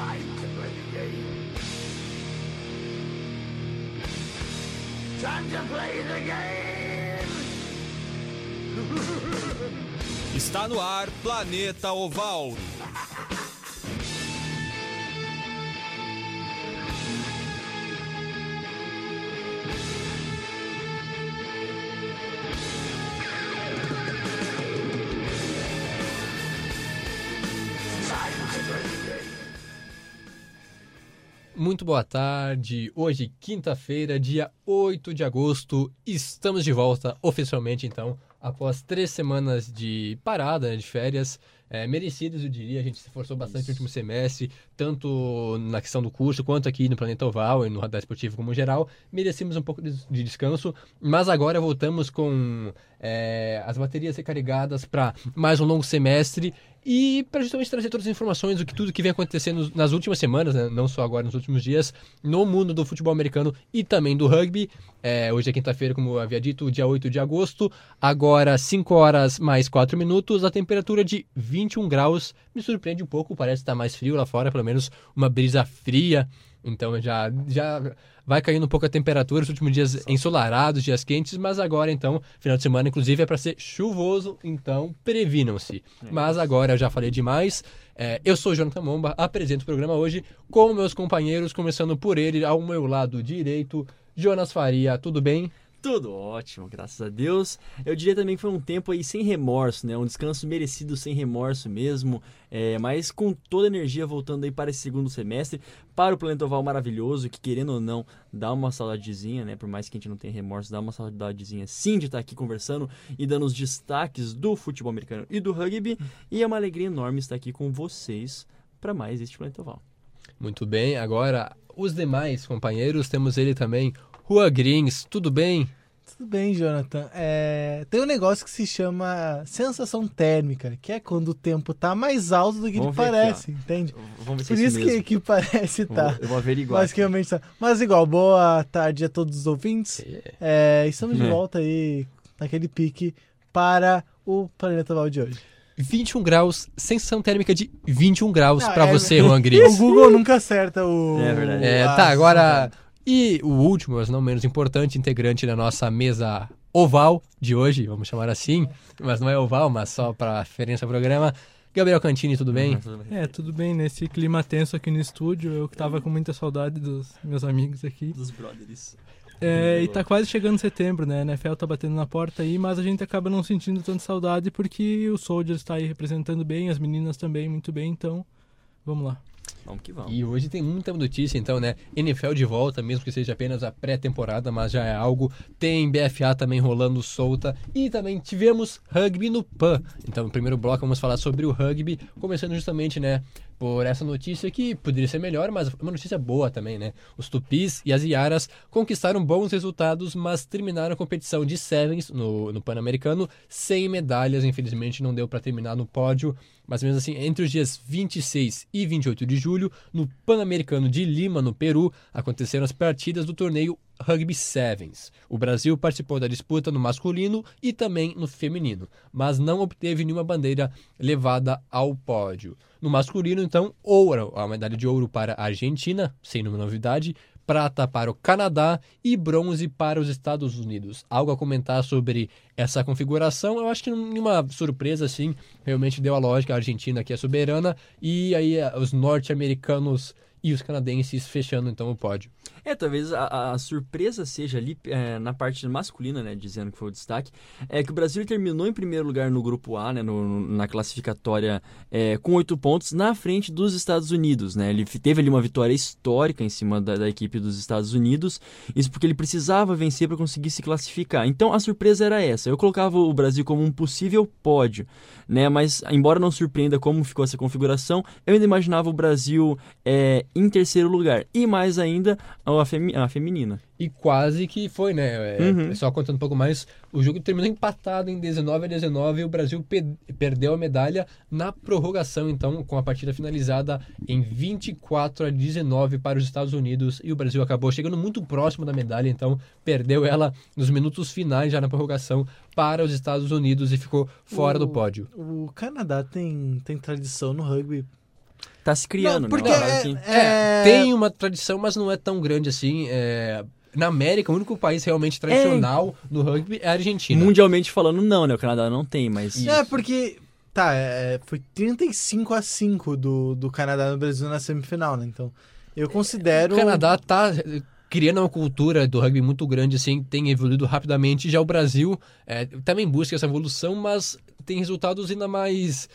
Time to play the game. Time to play the game. Está no ar Planeta Oval. Muito boa tarde. Hoje, quinta-feira, dia 8 de agosto, estamos de volta oficialmente, então, após três semanas de parada, de férias, é, merecidas, eu diria. A gente se esforçou bastante no último semestre, tanto na questão do curso, quanto aqui no Planeta Oval e no Radar Esportivo como geral. Merecemos um pouco de, de descanso, mas agora voltamos com é, as baterias recarregadas para mais um longo semestre e para justamente trazer todas as informações do que tudo que vem acontecendo nas últimas semanas, né? não só agora nos últimos dias, no mundo do futebol americano e também do rugby. É, hoje é quinta-feira, como eu havia dito, dia 8 de agosto, agora 5 horas mais 4 minutos, a temperatura de 21 graus. Me surpreende um pouco, parece estar mais frio lá fora, pelo menos uma brisa fria. Então já, já vai caindo um pouco a temperatura, os últimos dias ensolarados, dias quentes, mas agora então, final de semana inclusive é para ser chuvoso, então previnam-se. Mas agora eu já falei demais. É, eu sou Jonathan Momba, apresento o programa hoje com meus companheiros, começando por ele ao meu lado direito, Jonas Faria, tudo bem? Tudo ótimo, graças a Deus. Eu diria também que foi um tempo aí sem remorso, né? Um descanso merecido sem remorso mesmo, é, mas com toda a energia voltando aí para esse segundo semestre, para o Planeta Oval maravilhoso, que querendo ou não, dá uma saudadezinha, né? Por mais que a gente não tenha remorso, dá uma saudadezinha sim de estar aqui conversando e dando os destaques do futebol americano e do rugby. E é uma alegria enorme estar aqui com vocês para mais este Planeta Oval. Muito bem, agora os demais companheiros, temos ele também, Rua Grins, tudo bem? Tudo bem, Jonathan. É, tem um negócio que se chama sensação térmica, que é quando o tempo tá mais alto do que Vamos ele parece, aqui, entende? Vamos ver se Por é isso que, mesmo. que parece Eu tá. vou- Eu vou averiguar. Mas que realmente tá. Mas igual, boa tarde a todos os ouvintes. É, estamos de É. volta aí naquele pique para o Planeta Val de hoje. 21 graus, sensação térmica de 21 graus Ah, pra é- você, Juan O Grins. Google nunca acerta o. É verdade. É, tá, agora. E o último, mas não menos importante, integrante da nossa mesa oval de hoje, vamos chamar assim, mas não é oval, mas só para referência ao programa. Gabriel Cantini, tudo bem? É, tudo bem, nesse clima tenso aqui no estúdio, eu que tava com muita saudade dos meus amigos aqui. Dos brothers. É, e tá quase chegando setembro, né? A NFL tá batendo na porta aí, mas a gente acaba não sentindo tanta saudade porque o Soldier está aí representando bem, as meninas também muito bem, então vamos lá. Vamos que vamos. E hoje tem muita notícia, então, né? NFL de volta, mesmo que seja apenas a pré-temporada, mas já é algo. Tem BFA também rolando solta. E também tivemos rugby no PAN. Então, no primeiro bloco, vamos falar sobre o rugby, começando justamente, né? Por essa notícia que poderia ser melhor, mas uma notícia boa também, né? Os Tupis e as Iaras conquistaram bons resultados, mas terminaram a competição de Sevens no, no Pan-Americano sem medalhas. Infelizmente, não deu para terminar no pódio. Mas mesmo assim, entre os dias 26 e 28 de julho, no Pan-Americano de Lima, no Peru, aconteceram as partidas do torneio Rugby Sevens. O Brasil participou da disputa no masculino e também no feminino, mas não obteve nenhuma bandeira levada ao pódio. No masculino, então, ouro, a medalha de ouro para a Argentina, sem nenhuma novidade, prata para o Canadá e bronze para os Estados Unidos. Algo a comentar sobre essa configuração? Eu acho que nenhuma surpresa assim, realmente deu a lógica, a Argentina que é soberana e aí eh, os norte-americanos e os canadenses fechando então o pódio. É, talvez a, a surpresa seja ali é, na parte masculina, né, dizendo que foi o destaque, é que o Brasil terminou em primeiro lugar no grupo A, né, no- na classificatória é, com oito pontos, na frente dos Estados Unidos, né, ele teve ali uma vitória histórica em cima da, da equipe dos Estados Unidos, isso porque ele precisava vencer para conseguir se classificar. Então a surpresa era essa, eu colocava o Brasil como um possível pódio, né, mas embora não surpreenda como ficou essa configuração, eu ainda imaginava o Brasil é, em terceiro lugar, e mais ainda a, femi- a feminina. E quase que foi, né? É, Uhum. Só contando um pouco mais, o jogo terminou empatado em 19 a 19 e o Brasil pe- perdeu a medalha na prorrogação, então, com a partida finalizada em 24 a 19 para os Estados Unidos e o Brasil acabou chegando muito próximo da medalha, então perdeu ela nos minutos finais já na prorrogação para os Estados Unidos e ficou fora do O- pódio. O Canadá tem, tem tradição no rugby Tá se criando, Não, porque né? É- assim. É, É- tem uma tradição, mas não é tão grande assim. é, Na América, o único país realmente tradicional no rugby é a Argentina. Mundialmente falando, não, né? O Canadá não tem, mas. É, porque. Tá, é, foi 35 a 5 do, do Canadá no Brasil na semifinal, né? Então, eu considero. O Canadá tá eh, criando uma cultura do rugby muito grande, assim, tem evoluído rapidamente. Já o Brasil eh, também busca essa evolução, mas tem resultados ainda mais.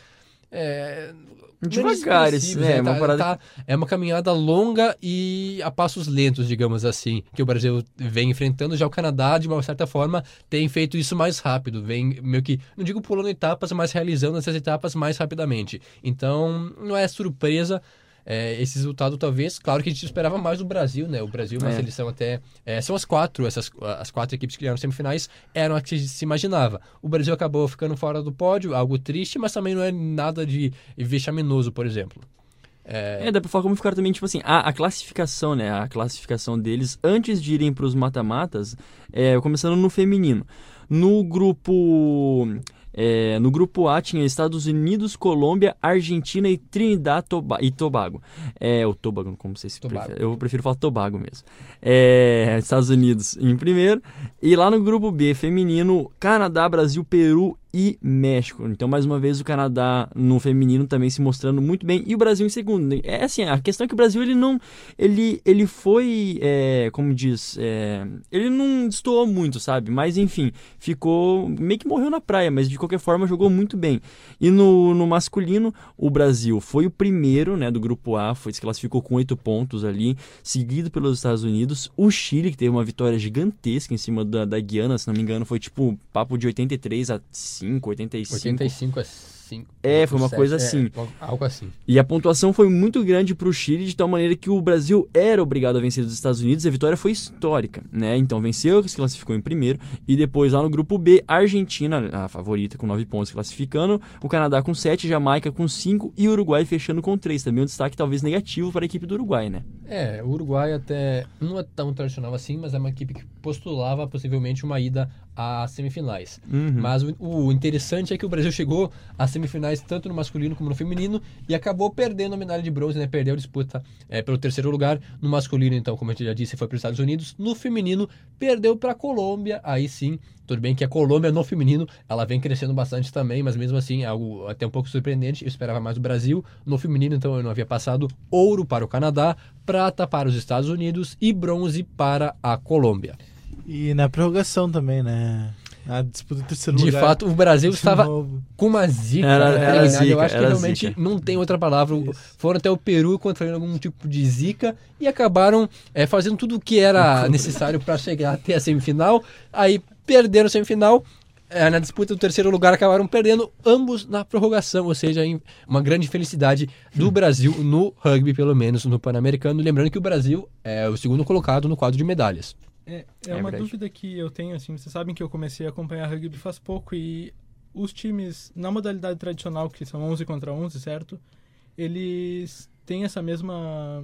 Eh, menos Devagar, é, né? uma Tá- parada- tá- é uma caminhada longa e a passos lentos, digamos assim, que o Brasil vem enfrentando. Já o Canadá, de uma certa forma, tem feito isso mais rápido, vem meio que, não digo pulando etapas, mas realizando essas etapas mais rapidamente. Então, não é surpresa é, esse resultado, talvez. Claro que a gente esperava mais do Brasil, né? O Brasil, uma É. seleção até. é, são as quatro, essas, as quatro equipes que ganharam semifinais, eram as que se imaginava. O Brasil acabou ficando fora do pódio, algo triste, mas também não é nada de vexaminoso, por exemplo. É, dá pra falar como ficaram também, tipo assim, a, a classificação, né? A classificação deles antes de irem pros mata-matas, é, começando no feminino. No grupo. É, no grupo A tinha Estados Unidos, Colômbia, Argentina e Trinidad Toba- e Tobago. É, o Tobago, como vocês Tobago. preferem. Eu prefiro falar Tobago mesmo. É, Estados Unidos em primeiro. E lá no grupo B, feminino, Canadá, Brasil, Peru e México. Então, mais uma vez, o Canadá no feminino também se mostrando muito bem. E o Brasil em segundo. É assim, a questão é que o Brasil, ele não... Ele, ele foi, é, como diz... é, ele não destoou muito, sabe? Mas, enfim, ficou... Meio que morreu na praia, mas de qualquer forma jogou muito bem. E no, no masculino, o Brasil foi o primeiro, né, do grupo A. Foi, se classificou com oito pontos ali, seguido pelos Estados Unidos. O Chile, que teve uma vitória gigantesca em cima da, da Guiana, se não me engano, foi tipo papo de 83 a 5, 85. 85 a 5. É, foi uma 7, coisa é, assim. algo assim. E a pontuação foi muito grande para o Chile, de tal maneira que o Brasil era obrigado a vencer os Estados Unidos. A vitória foi histórica, né? Então venceu, se classificou em primeiro. E depois, lá no grupo B, a Argentina, a favorita, com 9 pontos classificando. O Canadá com 7, Jamaica com 5 e o Uruguai fechando com 3. Também um destaque talvez negativo para a equipe do Uruguai, né? É, o Uruguai até não é tão tradicional assim, mas é uma equipe que postulava possivelmente uma ida às semifinais. Uhum. Mas o, o interessante é que o Brasil chegou às semifinais tanto no masculino como no feminino e acabou perdendo a medalha de bronze, né? Perdeu a disputa é, pelo terceiro lugar. No masculino, então, como eu já disse, foi para os Estados Unidos. No feminino, perdeu para a Colômbia. Aí sim, tudo bem que a Colômbia no feminino, ela vem crescendo bastante também, mas mesmo assim, é algo até um pouco surpreendente. Eu esperava mais do Brasil. No feminino, então, eu não havia passado ouro para o Canadá, prata para os Estados Unidos e bronze para a Colômbia. E na prorrogação também, né? A disputa do terceiro De lugar. fato, o Brasil de estava novo. com uma zica Era- né, era terminada. Eu zica, acho que realmente zica. não tem outra palavra. Isso. Foram até o Peru contraindo algum tipo de zica e acabaram é, fazendo tudo o que era necessário para chegar até a semifinal. Aí perderam a semifinal. é, na disputa do terceiro lugar acabaram perdendo ambos na prorrogação, ou seja, em- uma grande felicidade do Brasil no rugby, pelo menos no Pan-Americano. Lembrando que o Brasil é o segundo colocado no quadro de medalhas. É, é, É uma verdade. dúvida que eu tenho, assim, vocês sabem que eu comecei a acompanhar rugby faz pouco e os times, na modalidade tradicional, que são 11 contra 11, certo? Eles têm essa mesma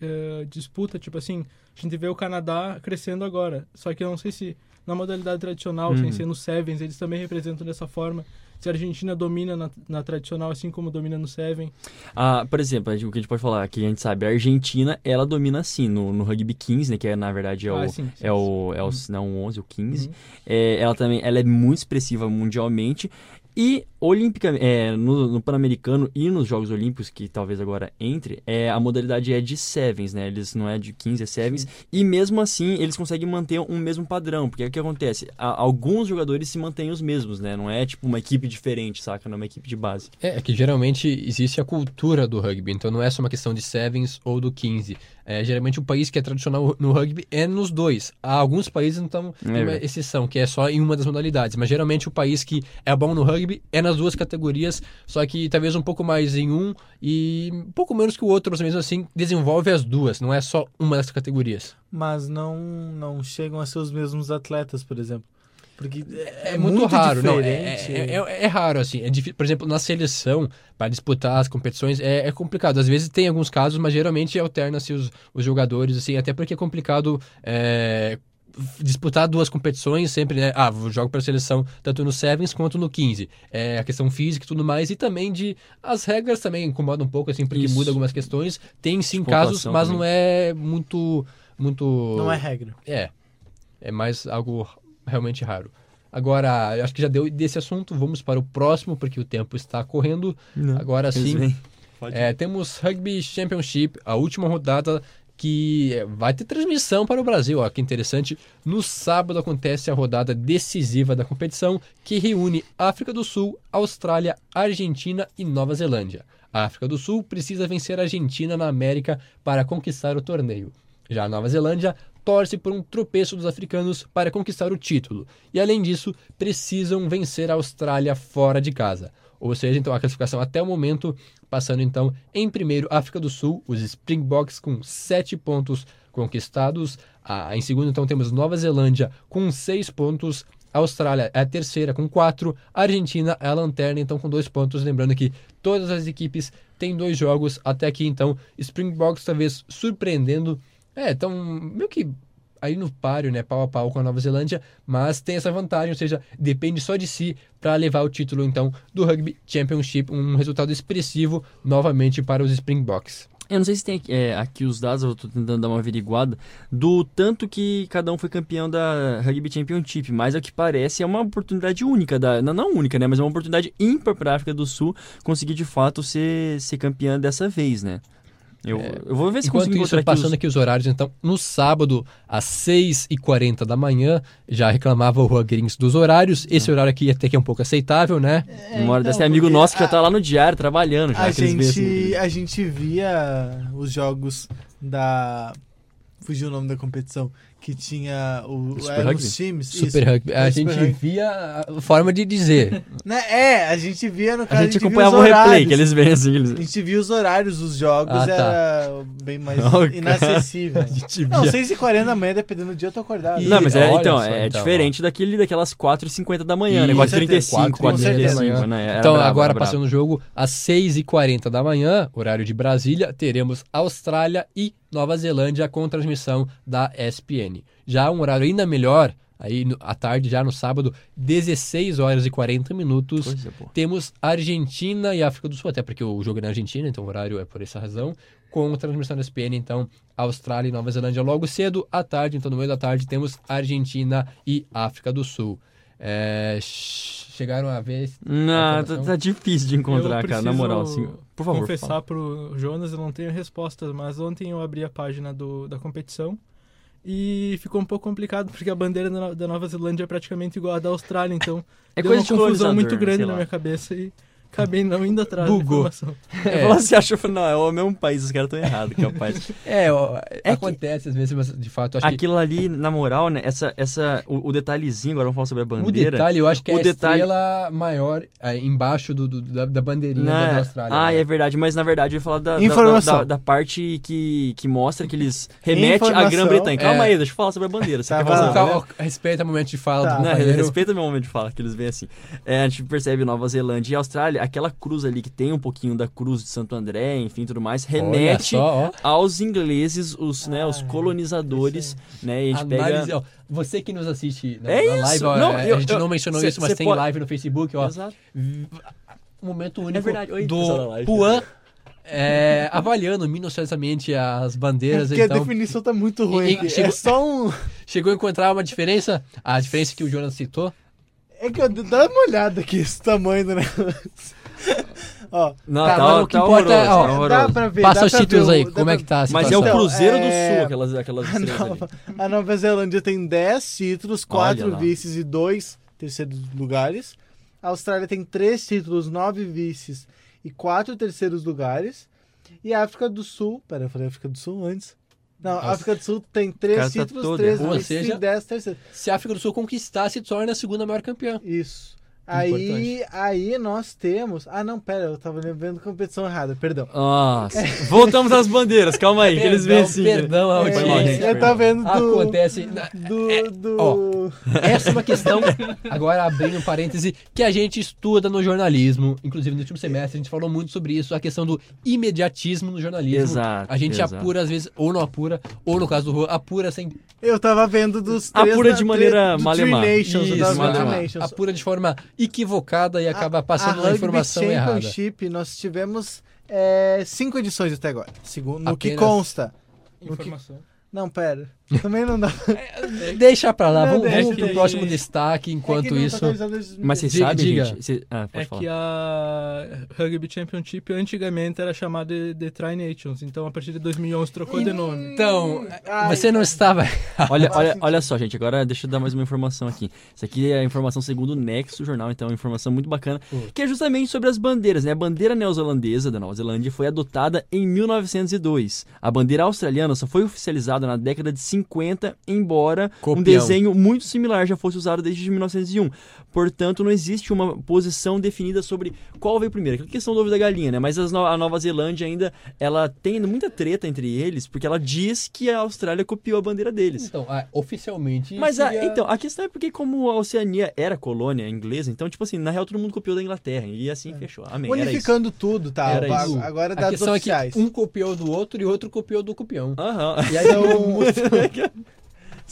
eh, disputa, tipo assim, a gente vê o Canadá crescendo agora, só que eu não sei se na modalidade tradicional, sem Uhum. ser no Sevens, eles também representam dessa forma. Se a Argentina domina na, na tradicional, assim como domina no Seven. Ah, por exemplo, o que a gente pode falar, que a gente sabe, a Argentina, ela domina assim, no, no rugby 15, né, que é, na verdade é Ah, o, sim, sim, é o, é o Uhum. não, o 11, o 15. Uhum. É, ela também ela é muito expressiva mundialmente. E Olimpica, é, no, no Pan-Americano e nos Jogos Olímpicos, que talvez agora entre, é, a modalidade é de sevens, né? Eles não é de 15, é sevens. E mesmo assim, eles conseguem manter um mesmo padrão. Porque o que acontece? A- alguns jogadores se mantêm os mesmos, né? Não é tipo uma equipe diferente, saca? Não é uma equipe de base. É, é que geralmente existe a cultura do rugby, então não é só uma questão de sevens ou do 15. É, geralmente o país que é tradicional no rugby é nos dois. Há alguns países, então, tem uma exceção, que é só em uma das modalidades. Mas geralmente o país que é bom no rugby é nas duas categorias, só que talvez um pouco mais em um e um pouco menos que o outro, mas mesmo assim desenvolve as duas, não é só uma das categorias. Mas não, não chegam a ser os mesmos atletas, por exemplo. Porque é, É, muito, raro, não. É, diferente. é, é- é raro, assim. É difí- por exemplo, na seleção, para disputar as competições, é, é complicado. Às vezes tem alguns casos, mas geralmente alterna-se os, os jogadores, assim, até porque é complicado. Disputar duas competições sempre, né? Ah, eu jogo para seleção tanto no Sevens quanto no 15. É a questão física e tudo mais e também de as regras também incomodam um pouco assim, porque Isso. muda algumas questões. Tem sim De casos, mas também. não é muito muito Não é regra. é. É mais algo realmente raro. Agora, eu acho que já deu desse assunto, vamos para o próximo, porque o tempo está correndo. Agora Eles sim, é, temos Rugby Championship, a última rodada que vai ter transmissão para o Brasil. Ó, que interessante. No sábado acontece a rodada decisiva da competição, que reúne África do Sul, Austrália, Argentina e Nova Zelândia. A África do Sul precisa vencer a Argentina na América para conquistar o torneio. Já a Nova Zelândia torce por um tropeço dos africanos para conquistar o título. E além disso, precisam vencer a Austrália fora de casa. Ou seja, então a classificação até o momento, passando então em primeiro África do Sul, os Springboks com sete pontos conquistados. Ah, em segundo, então, temos Nova Zelândia com seis pontos. A Austrália é a terceira com quatro. A Argentina é a lanterna, então, com dois pontos. Lembrando que todas as equipes têm dois jogos até aqui, então, Springboks talvez surpreendendo. É, então, meio que aí no páreo, né, pau a pau com a Nova Zelândia, mas tem essa vantagem, ou seja, depende só de si para levar o título então do Rugby Championship, um resultado expressivo novamente para os Springboks. Eu não sei se tem é, aqui os dados, eu tô tentando dar uma averiguada, do tanto que cada um foi campeão da Rugby Championship, mas ao que parece é uma oportunidade única, da, não, não única, né, mas é uma oportunidade ímpar para a África do Sul conseguir de fato ser, ser campeã dessa vez, né. Eu, eu vou ver se Enquanto consigo isso, aqui passando os... aqui os horários, então, no sábado, às 6h40 da manhã, já reclamava o Juan Grins dos horários. Esse horário aqui até que é um pouco aceitável, né? Uma hora então, amigo porque nosso que já a- tá lá no diário trabalhando já. A gente, assim. a gente via os jogos da. Fugiu o nome da competição. Que tinha o, Super eram Rugby? os times. Super isso. Rugby. A É, gente Rugby. via a forma de dizer. Né? É, a gente via no A caso. gente via acompanhava o replay, que eles veem assim. Eles... A gente via os horários dos jogos, Ah, tá. era bem mais Oh, cara. inacessível. A gente Não, via. 6h40 da manhã, dependendo do dia, eu tô acordado. E- Não, mas é, então, só, é então, diferente daquele, daquelas 4h50 da manhã, né? Isso, 4h35, com certeza. 4h35, né? Então, brabo, agora passando o jogo, às 6h40 da manhã, horário de Brasília, teremos Austrália e Nova Zelândia com transmissão da ESPN. Já um horário ainda melhor, aí à tarde, já no sábado, 16 horas e 40 minutos, temos Argentina e África do Sul, até porque o jogo é na Argentina, então o horário é por essa razão, com transmissão da ESPN, então Austrália e Nova Zelândia logo cedo, à tarde, então no meio da tarde temos Argentina e África do Sul. É, chegaram a ver Não, tá, tá difícil de encontrar, Eu cara, na moral, assim. Por favor. confessar fala. pro Jonas, eu não tenho respostas, mas ontem eu abri a página do, da competição e ficou um pouco complicado, porque a bandeira da, Nova Zelândia é praticamente igual à da Austrália, então É deu coisa uma de confusão muito grande na minha cabeça e acabei não indo atrás Bugou. da informação. Eu falo assim, acho, eu falo, não, é o mesmo país, os caras estão errados, capaz. É, ó, que- acontece às vezes, mas de fato, Aquilo ali, na moral, né, essa, essa, o, o detalhezinho, agora vamos falar sobre a que o bandeira. detalhe, eu acho que é o a detalhe- estrela maior é, embaixo do, do- da, da bandeirinha Né? da Austrália. Ah, né? é verdade, mas na verdade eu ia falar da, da- Informação. da, da, da parte que, que mostra que eles remetem à. Grã-Bretanha. Calma É. aí, deixa eu falar sobre a bandeira. Você Tá, falar Calma, bandeira? respeita o momento de fala Tá. do Não, respeita meu momento de fala, que eles veem assim. É, a gente percebe Nova Zelândia e Austrália, aquela cruz ali que tem um pouquinho da cruz de Santo André, enfim, tudo mais, remete só, aos ingleses, os, né, os Ah, colonizadores, né, e a gente Análise, pega... ó, você que nos assiste na, É na live, ó, Não, a eu- gente eu- não mencionou cê- isso, mas tem pode- live no Facebook, ó. Exato. Um momento único verdade. Oi, do live. Puan é, avaliando minuciosamente as bandeiras. Porque a então, definição tá muito ruim. E- e chegou- É só um. chegou a encontrar uma diferença? A diferença que o Jonas citou? É que eu dá uma olhada aqui, esse tamanho do negócio. Ó, Não, Tá, tá, mas tá, o que importa horroroso, é, ó, tá dá pra ver. Passa dá os títulos ver aí, como é pra- que tá a Mas situação? é o Então, Cruzeiro do é- Sul, aquelas, aquelas A. Nova, a Nova Zelândia tem 10 títulos, 4 Olha lá. vices e 2 terceiros lugares. A Austrália tem 3 títulos, 9 vices e 4 terceiros lugares. E a África do Sul. Pera, eu falei África do Sul antes. Não, a Nossa. África do Sul tem 3 tá títulos, 3 errado. Ou seja- e 10 terceiros. Se a África do Sul conquistar, se torna a segunda maior campeã. Isso. Aí, aí nós temos. Ah, não, pera, eu tava vendo competição errada, perdão. Nossa. Voltamos às bandeiras, calma aí, que eles vêm Perdão, audiência. gente, eu tava vendo do. Acontece. Do. É, do... ó. Essa é uma questão, agora abrindo um parêntese, que a gente estuda no jornalismo. Inclusive, no último semestre, a gente falou muito sobre isso, a questão do imediatismo no jornalismo. Exato, A gente exato. apura, às vezes, ou não apura, ou no caso do Juan, apura sem. Eu tava vendo dos Apura. Ah, de na- maneira malemar. Apura de forma equivocada e acaba passando a uma Rugby informação errada. Championship, nós tivemos é, cinco edições até agora. Segundo, no que consta. No que- Informação. Não, pera. Também não dá. Deixa pra lá, Não, vamos, vamos pro próximo destaque, É enquanto tá isso. Mas vocês Diga- sabem, diga. gente? Cê- Ah, pode É falar. que a Rugby Championship antigamente era chamada de, de Tri Nations, então a partir de 2011 trocou de nome. Então, Ai, você não estava. Olha, olha, olha só, gente, agora deixa eu dar mais uma informação aqui. Isso aqui é a informação segundo o Nexo Jornal, então é uma informação muito bacana, que é justamente sobre as bandeiras, né? A bandeira neozelandesa da Nova Zelândia foi adotada em 1902. A bandeira australiana só foi oficializada na década de 50, embora um Copião. desenho muito similar já fosse usado desde 1901. Portanto, não existe uma posição definida sobre qual veio primeiro. Aquela questão do ovo da galinha, né? Mas as no- a Nova Zelândia ainda, ela tem muita treta entre eles, porque ela diz que a Austrália copiou a bandeira deles. Então, ah, oficialmente. Mas a, seria- então, a questão é porque como a Oceania era colônia inglesa, então, tipo assim, na real todo mundo copiou da Inglaterra. E assim fechou. Amém. Era isso. Unificando tudo, tá? Era Agora- isso. Agora A dados questão oficiais. é que um copiou do outro e outro copiou do copião. Aham. E aí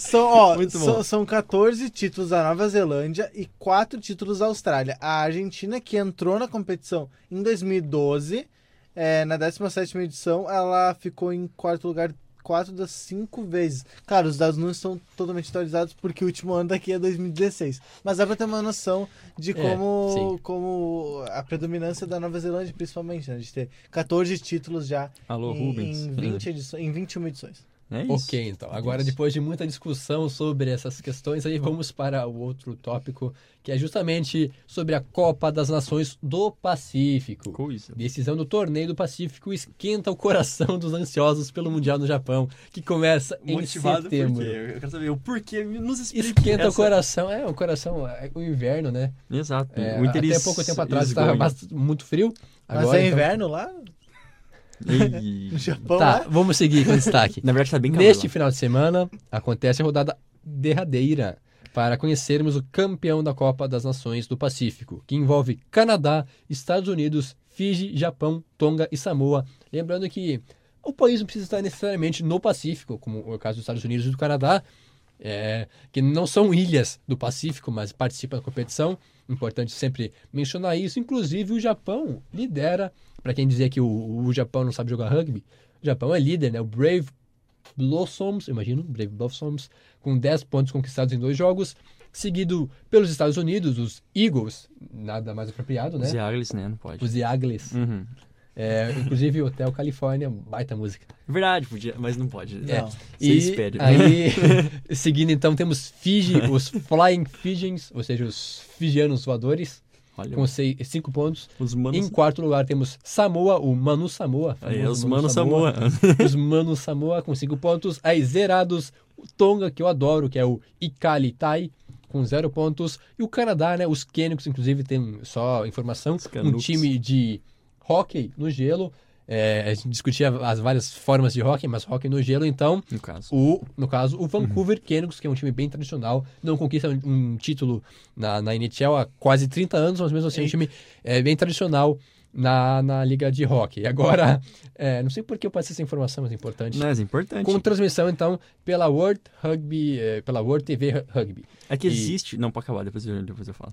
São, ó, Muito bom. são, são 14 títulos da Nova Zelândia e 4 títulos da Austrália. A Argentina, que entrou na competição em 2012, é, na 17 edição, ela ficou em quarto lugar quatro das cinco vezes. Claro, os dados não estão totalmente atualizados porque o último ano daqui é 2016. Mas dá pra ter uma noção de É, como, sim. como a predominância da Nova Zelândia, principalmente, né? De ter 14 títulos já Alô, em, Rubens. em, 20 edições, em 21 edições. É isso. Ok, então. Agora, Isso. depois de muita discussão sobre essas questões, aí vamos para o outro tópico, que é justamente sobre a Copa das Nações do Pacífico. Coisa. Decisão do torneio do Pacífico esquenta o coração dos ansiosos pelo Mundial no Japão, que começa em Motivado por setembro. Eu quero saber o porquê. Nos Esquenta o essa- coração, é, o coração, é o inverno, né? Exato. É, o até pouco tempo atrás estava muito frio. Mas Agora, é então- inverno lá Ei. no Japão, Tá, né? vamos seguir com o destaque. Na verdade tá bem calor Neste lá. final de semana acontece a rodada derradeira para conhecermos o campeão da Copa das Nações do Pacífico, que envolve Canadá, Estados Unidos, Fiji, Japão, Tonga e Samoa. Lembrando que o país não precisa estar necessariamente no Pacífico, como é o caso dos Estados Unidos e do Canadá, é, que não são ilhas do Pacífico, mas participam da competição. Importante sempre mencionar isso. Inclusive, o Japão lidera, para quem dizia que o, o Japão não sabe jogar rugby, o Japão é líder, né? O Brave Blossoms, imagino, Brave Blossoms, com 10 pontos conquistados em dois jogos, seguido pelos Estados Unidos, os Eagles, nada mais apropriado, né? Os Eagles, né? Não pode. Os Eagles. Uhum. É, inclusive, Hotel Califórnia, baita música. Verdade, podia, mas não pode. É. Não. Você E espere. aí, seguindo então, temos Fiji, os Flying Fijians, ou seja, os fijianos voadores, Olha, com 5 pontos. os manos... Em quarto lugar temos Samoa, o Manu Samoa. Aí, os Manu manos Samoa. os Manu Samoa com 5 pontos. Aí zerados, o Tonga, que eu adoro, que é o Ikali Tai, com 0 pontos. E o Canadá, né? Os Canucks, inclusive, tem só informação. Um time de hockey no gelo. É, a gente discutia as várias formas de hockey, mas hockey no gelo, então, No caso. o, no caso, o Vancouver Canucks, que é um time bem tradicional, não conquista um, um título na, na NHL há quase 30 anos, mas mesmo assim é um time é, bem tradicional na, na liga de hockey. Agora, é, não sei por que eu passei essa informação, mas é importante. Mas é importante. Com transmissão, então, pela World Rugby, é, pela World TV Rugby. É que E- existe... Não, pode acabar, depois eu, depois eu falo.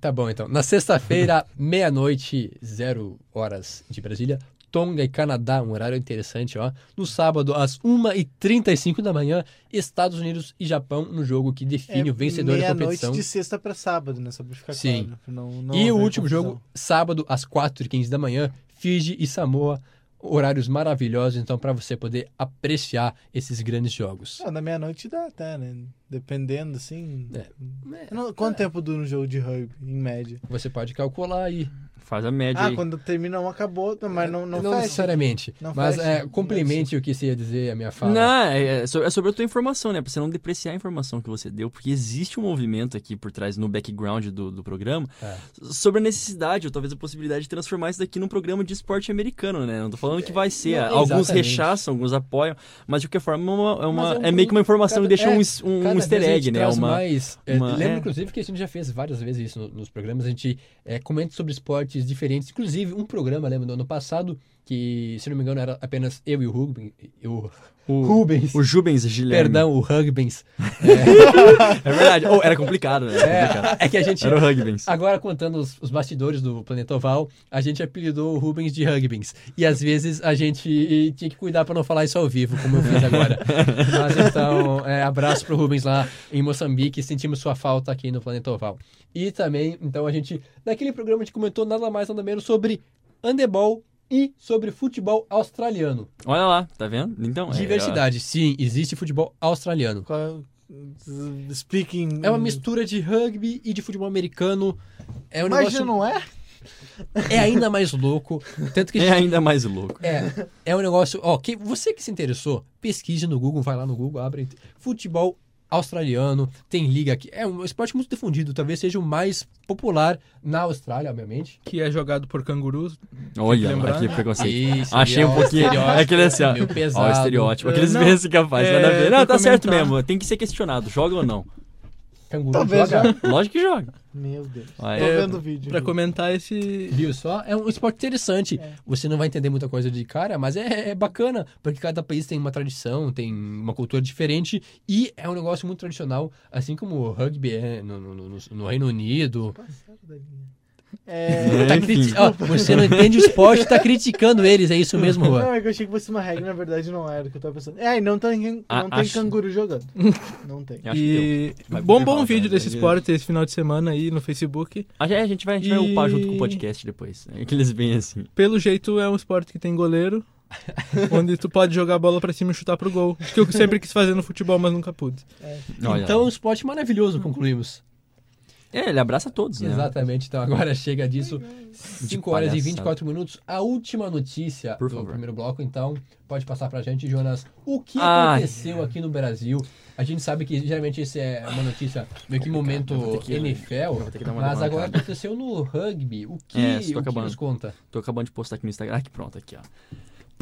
Tá bom, então. Na sexta-feira, meia-noite, zero horas de Brasília, Tonga e Canadá, um horário interessante, ó. No sábado, às 1h35 da manhã, Estados Unidos e Japão, no jogo que define o vencedor da É meia-noite competição. de sexta pra sábado, né? Só pra ficar Sim. claro. Não, não E o último confusão. jogo, sábado, às 4h15 da manhã, Fiji e Samoa. Horários maravilhosos, então, para você poder apreciar esses grandes jogos. Ah, na meia-noite dá até, né? Dependendo, assim. É. Quanto tempo dura um jogo de rugby, em média? Você pode calcular aí. Faz a média Ah, aí. quando termina um, acabou, mas não, não, Não, fecha. necessariamente. Não mas fecha. é, complemente o que você ia dizer, a minha fala. Não, é, é so- é sobre a tua informação, né? Pra você não depreciar a informação que você deu, porque existe um movimento aqui por trás, no background do, do programa, É. sobre a necessidade, ou talvez a possibilidade de transformar isso daqui num programa de esporte americano, né? Não tô falando que vai ser. Não, alguns rechaçam, alguns apoiam, mas de qualquer forma é, uma- é é um é meio que uma informação cada- que deixa é, um, um, Cada easter egg, né? Uma, mais. é, uma- lembro, é. inclusive, que a gente já fez várias vezes isso no- nos programas. A gente é, comenta sobre esportes diferentes. Inclusive, um programa, lembra, do ano passado, que, se não me engano, era apenas eu e o Rubens. O, o, Rubens. o Jubens Guilherme. Perdão, o Rugbens. É verdade. Oh, era complicado, né? Era, complicado. É, é que a gente. era o. Agora, contando os, os bastidores do Planeta Oval, a gente apelidou o Rubens de Rugbens. E às vezes a gente tinha que cuidar para não falar isso ao vivo, como eu fiz agora. Mas então, é, abraço pro Rubens lá em Moçambique. Sentimos sua falta aqui no Planeta Oval. E também, então, a gente, naquele programa, a gente comentou nada mais, nada menos sobre handebol e sobre futebol australiano. Olha lá, tá vendo? Então, é- Diversidade, sim, existe futebol australiano. Speaking. É uma mistura de rugby e de futebol americano. É um Mas negócio. já não é? É ainda mais louco. Tanto que a É gente ainda mais louco. É, é um negócio. Ó, que, você que se interessou, pesquise no Google, vai lá no Google, abre futebol australiano, tem liga aqui. É um esporte muito difundido, talvez seja o mais popular na Austrália, obviamente. Que é jogado por cangurus. Olha, lembrar, aqui né? preconceito. Isso, Achei é um pouquinho. É aquele assim, ó. meio Ó, o pesado. estereótipo. É, Aqueles não, vezes capaz, é, nada a ver. Não, tá certo comentar- mesmo. Tem que ser questionado. Joga ou não? Canguru Talvez joga. já. Lógico que joga. Meu Deus. Vai. Tô É, vendo o vídeo. Pra comentar esse. Viu só? É um esporte interessante. Você não vai entender muita coisa de cara, mas é, é bacana, porque cada país tem uma tradição, tem uma cultura diferente e é um negócio muito tradicional, assim como o rugby é no, no- no- no Reino Unido. Passaram da linha. É... Tá Enfim. criti- ó, você não entende o esporte, tá criticando eles, é isso mesmo, Juan? Não, é que eu achei que fosse uma regra, na verdade não era o que eu tava pensando. É, e não tem, não Ah, tem acho- canguru jogando. Não tem. Que E Vai bom, bom vídeo né? desse esporte esse final de semana aí no Facebook. A gente, a gente vai, a gente vai E- upar junto com o podcast depois. É Aqueles bem assim. Pelo jeito é um esporte que tem goleiro, onde tu pode jogar a bola pra cima e chutar pro gol. Que eu sempre quis fazer no futebol, mas nunca pude. Olha Então, um esporte maravilhoso, concluímos. É, ele abraça todos, né? Exatamente, então agora chega disso. 5 horas e palhaçada. 24 minutos. A última notícia Por do favor. primeiro bloco, então, pode passar pra gente, Jonas. O que Ai. aconteceu aqui no Brasil? A gente sabe que geralmente isso é uma notícia meio que momento que- NFL, que mas agora aconteceu no rugby. O que, É, o que nos conta? Tô acabando de postar aqui no Instagram. Ah, que pronto, aqui, ó.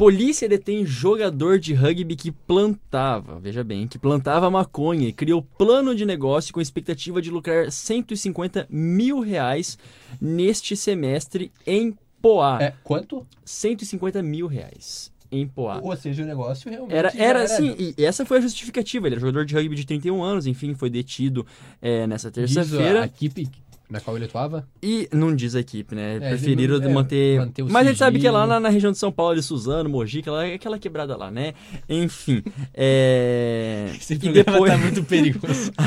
Polícia detém jogador de rugby que plantava, veja bem, que plantava maconha e criou plano de negócio com expectativa de lucrar 150 mil reais neste semestre em Poá. É, quanto? 150 mil reais em Poá. Ou seja, o negócio realmente Era, já era assim, e essa foi a justificativa. Ele era jogador de rugby de 31 anos, enfim, foi detido é, nessa terça-feira. a equipe na qual ele atuava. E não diz a equipe, né? É, Preferiram ele- é, manter. manter o Mas a gente sabe que é lá sigilo. na, na região de São Paulo, de Suzano, Mogi, aquela, aquela quebrada lá, né? Enfim. É... Esse e programa depois. tá muito perigoso.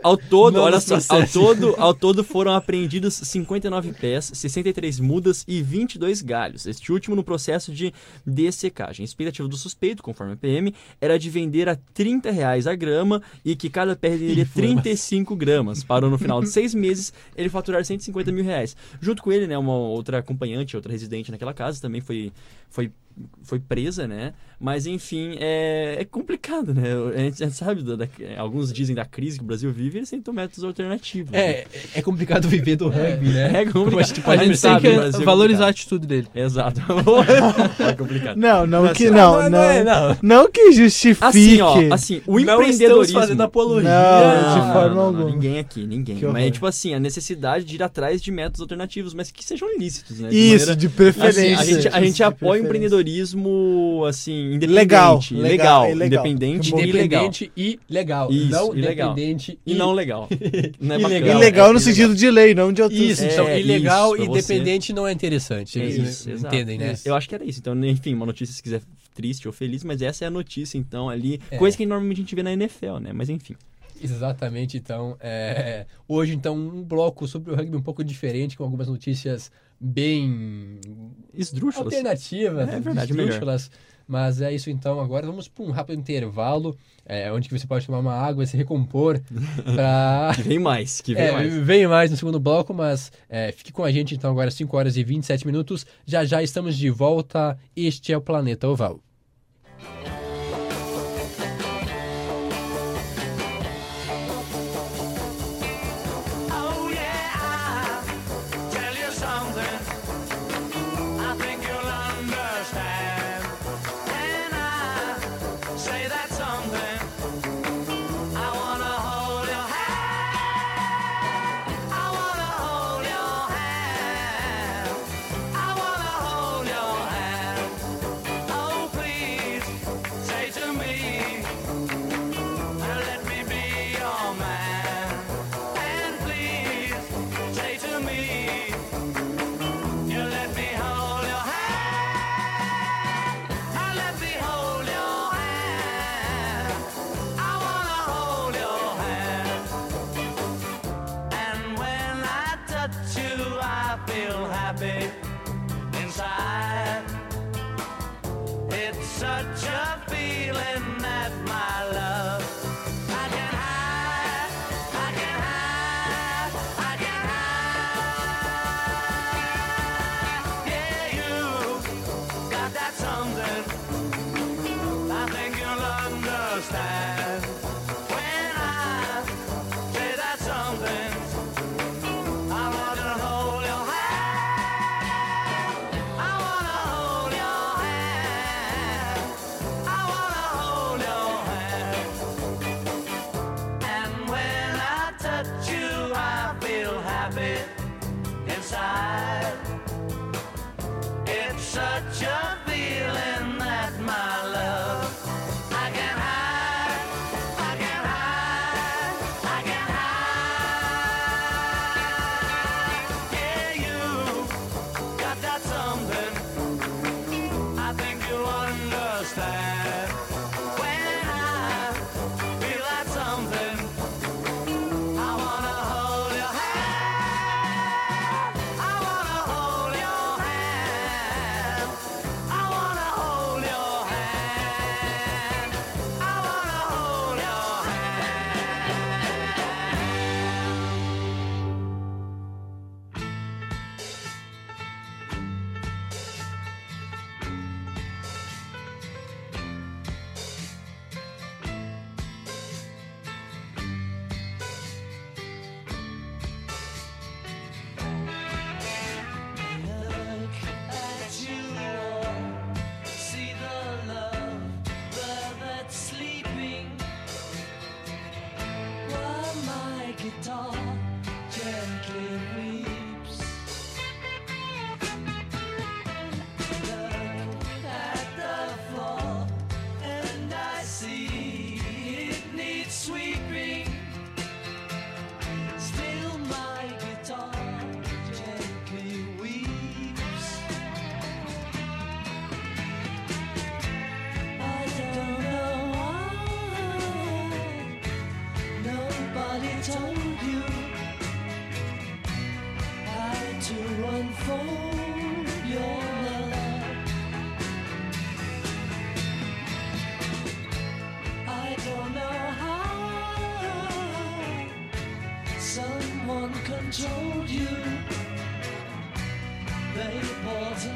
Ao todo, Não olha só, ao todo, ao todo foram apreendidos 59 pés, 63 mudas e 22 galhos. Este último no processo de dessecagem. A expectativa do suspeito, conforme a PM, era de vender a 30 reais a grama e que cada pé renderia Informação. 35 gramas. Para no final de seis meses ele faturar 150 mil reais. Junto com ele, né, uma outra acompanhante, outra residente naquela casa também foi, foi, foi presa, né? Mas enfim, é, é complicado, né? A gente, a gente sabe, da, da- alguns dizem da crise que o Brasil vive, eles tentam métodos alternativos. né? É, é complicado viver do rugby, né? É complicado. Como a gente A pode gente tem que Brasil é valorizar a atitude dele. Exato. é complicado. Não, não Não, que não, não, não, não, é, não. não que justifique. Assim, ó, assim, o Não estamos empreendedorismo... fazendo apologia. Não, de forma alguma. Ninguém aqui, ninguém. Que Mas, horror. tipo assim, a necessidade de ir atrás de métodos alternativos, mas que sejam ilícitos, né? De Isso, maneira- de Assim, preferência. a gente, a gente apoia o preferência. Empreendedorismo, assim, independente. Legal, Legal. legal, legal. Independente e legal. Independente e legal. Isso, não legal. independente E não legal. Não é Ilegal. Ilegal no É sentido de lei, não de outros. Isso, É, então ilegal isso, e não é interessante. É Eles isso, exato. entendem, né? Eu acho que era isso. Então, enfim, uma notícia se quiser triste ou feliz, mas essa é a notícia, então, ali. É. Coisa que normalmente a gente vê na NFL, né? Mas enfim. Exatamente, então. é, Hoje, então, um bloco sobre o rugby um pouco diferente, com algumas notícias bem esdrúxulas. Alternativas, é, é verdade, esdrúxulas. Mas é isso então. Agora vamos para um rápido intervalo, é, onde que você pode tomar uma água e se recompor. Pra... que vem mais, que vem é, mais. Vem mais no segundo bloco, mas é, fique com a gente então agora, 5 horas e 27 minutos. Já já estamos de volta. Este é o Planeta Oval.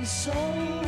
sou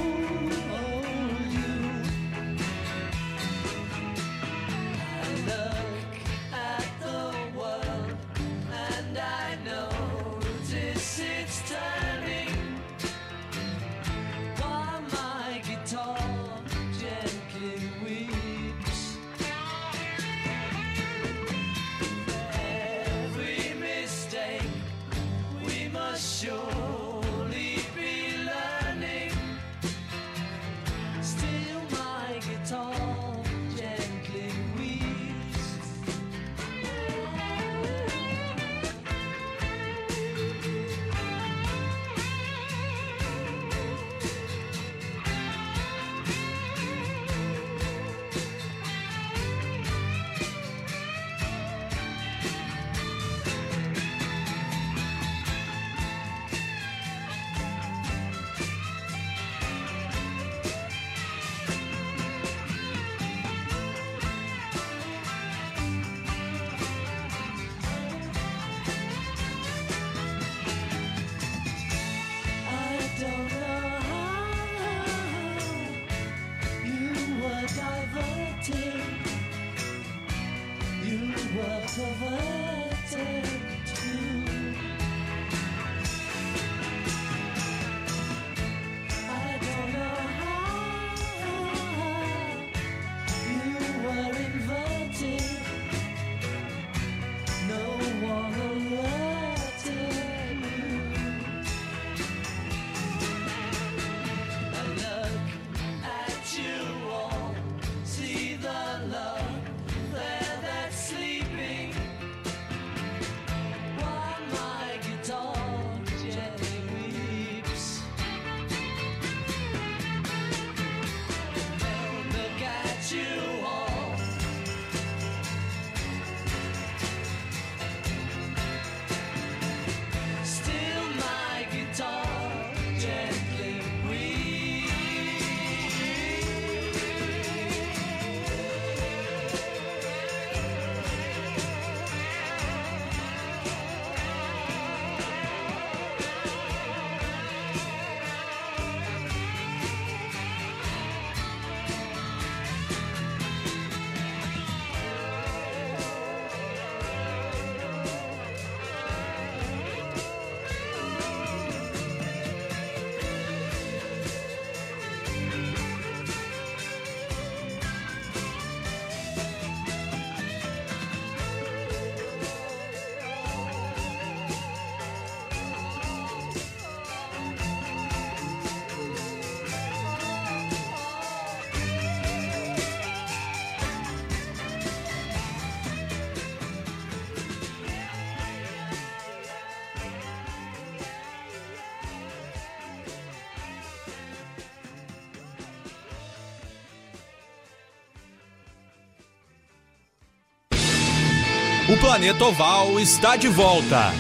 O Planeta Oval está de volta.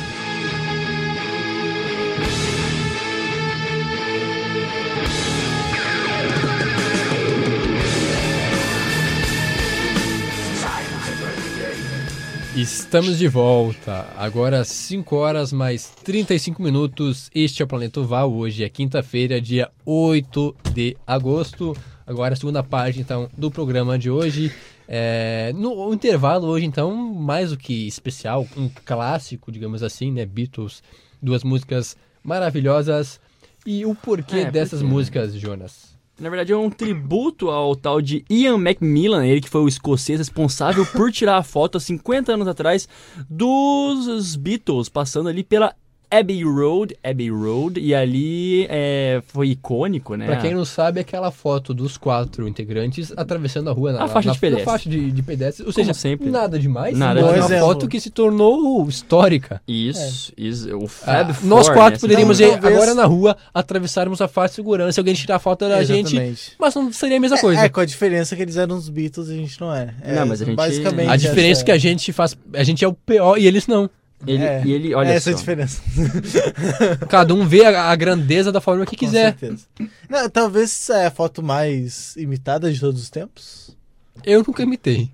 Estamos de volta. Agora 5 horas mais 35 minutos. Este é o Planeta Oval. Hoje é quinta-feira, dia 8 de agosto. Agora a segunda parte então do programa de hoje. É, no intervalo hoje então, mais do que especial, um clássico, digamos assim, né? Beatles, duas músicas maravilhosas. E o porquê É, dessas porque- músicas, Jonas? Na verdade, é um tributo ao tal de Ian Macmillan, ele que foi o escocês responsável por tirar a foto há 50 anos atrás dos Beatles, passando ali pela Abbey Road, Abbey Road, e ali é, foi icônico, né? Pra quem não sabe, é aquela foto dos quatro integrantes atravessando a rua na, A faixa na, de pedestre. na faixa de, de pedestre. Ou Como seja, sempre. nada demais. Nada mas é demais. uma foto que se tornou histórica. Isso, isso, o Ah, Fab Four, nós quatro né? poderíamos Então, ir talvez- agora na rua, atravessarmos a faixa de segurança, alguém tirar a foto da gente, Exatamente. mas não seria a mesma coisa. É, com a diferença que eles eram os Beatles e a gente não é. é Não, mas a gente- Basicamente. a diferença é essa- que a gente faz, a gente é o pior e eles não. Ele, É, e ele, olha essa é só. a diferença. Cada um vê a, a grandeza da forma que Com quiser. certeza. Não, talvez essa é a foto mais imitada de todos os tempos. Eu nunca imitei.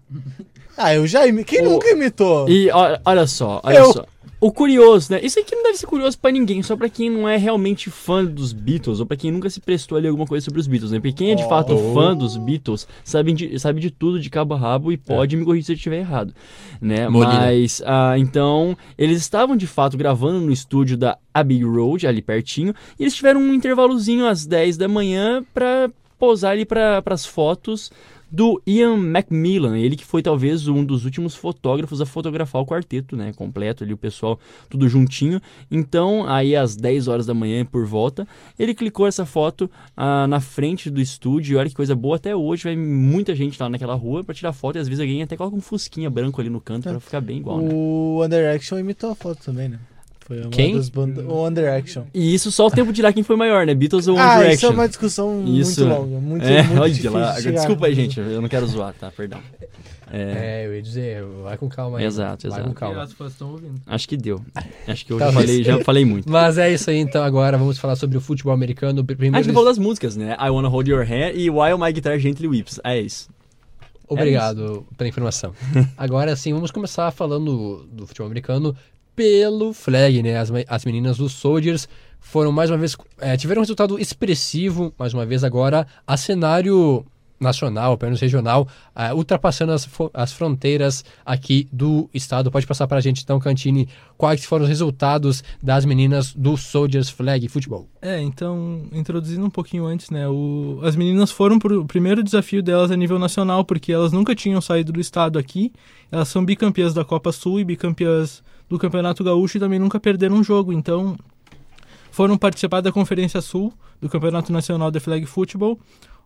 Ah, eu já imitei. Quem O- nunca imitou? E olha, olha só, olha Eu. só. O curioso, né? Isso aqui não deve ser curioso pra ninguém, só pra quem não é realmente fã dos Beatles, ou pra quem nunca se prestou a ler alguma coisa sobre os Beatles, né? Porque quem é de fato Oh. fã dos Beatles sabe de, sabe de tudo de cabo a rabo e pode me corrigir se eu estiver errado, né? Molina. Mas, ah, então, eles estavam de fato gravando no estúdio da Abbey Road, ali pertinho, e eles tiveram um intervalozinho às 10 da manhã pra posar ali para as fotos do Ian Macmillan, ele que foi talvez um dos últimos fotógrafos a fotografar o quarteto, né, completo ali o pessoal tudo juntinho. Então, aí às 10 horas da manhã por volta, ele clicou essa foto ah, na frente do estúdio, e olha que coisa boa, até hoje vai muita gente lá naquela rua para tirar foto e às vezes alguém até coloca um fusquinha branco ali no canto para ficar bem igual, né? O One Direction imitou a foto também, né? Foi uma Quem? das bandas. O One Direction. E isso só o tempo dirá quem foi maior, né? Beatles ou One ah, Direction? isso é uma discussão Isso. muito longa. Muito, É, muito olha difícil lá. de chegar. Desculpa aí, gente, eu não quero zoar, tá? Perdão. É, É, eu ia dizer, vai com calma aí. Exato, vai exato. com calma. Acho que deu. Acho que eu já falei, já falei muito. Mas é isso aí, então agora vamos falar sobre o futebol americano. A Primeiro, gente falou das músicas, né? I Wanna Hold Your Hand e While My Guitar Gently Weeps. É isso. Obrigado pela informação. Agora sim, vamos começar falando do futebol americano pelo flag, né? As, as meninas dos Soldiers foram mais uma vez é, tiveram um resultado expressivo, mais uma vez agora a cenário nacional, menos regional, ah, ultrapassando as, as fronteiras aqui do estado. Pode passar para a gente então, Cantini, quais foram os resultados das meninas do Soldiers Flag Futebol? É, então, introduzindo um pouquinho antes, né? O, as meninas foram pro primeiro desafio delas a nível nacional, porque elas nunca tinham saído do estado aqui. Elas são bicampeãs da Copa Sul e bicampeãs do Campeonato Gaúcho e também nunca perderam um jogo. Então, foram participar da Conferência Sul do Campeonato Nacional de Flag Football,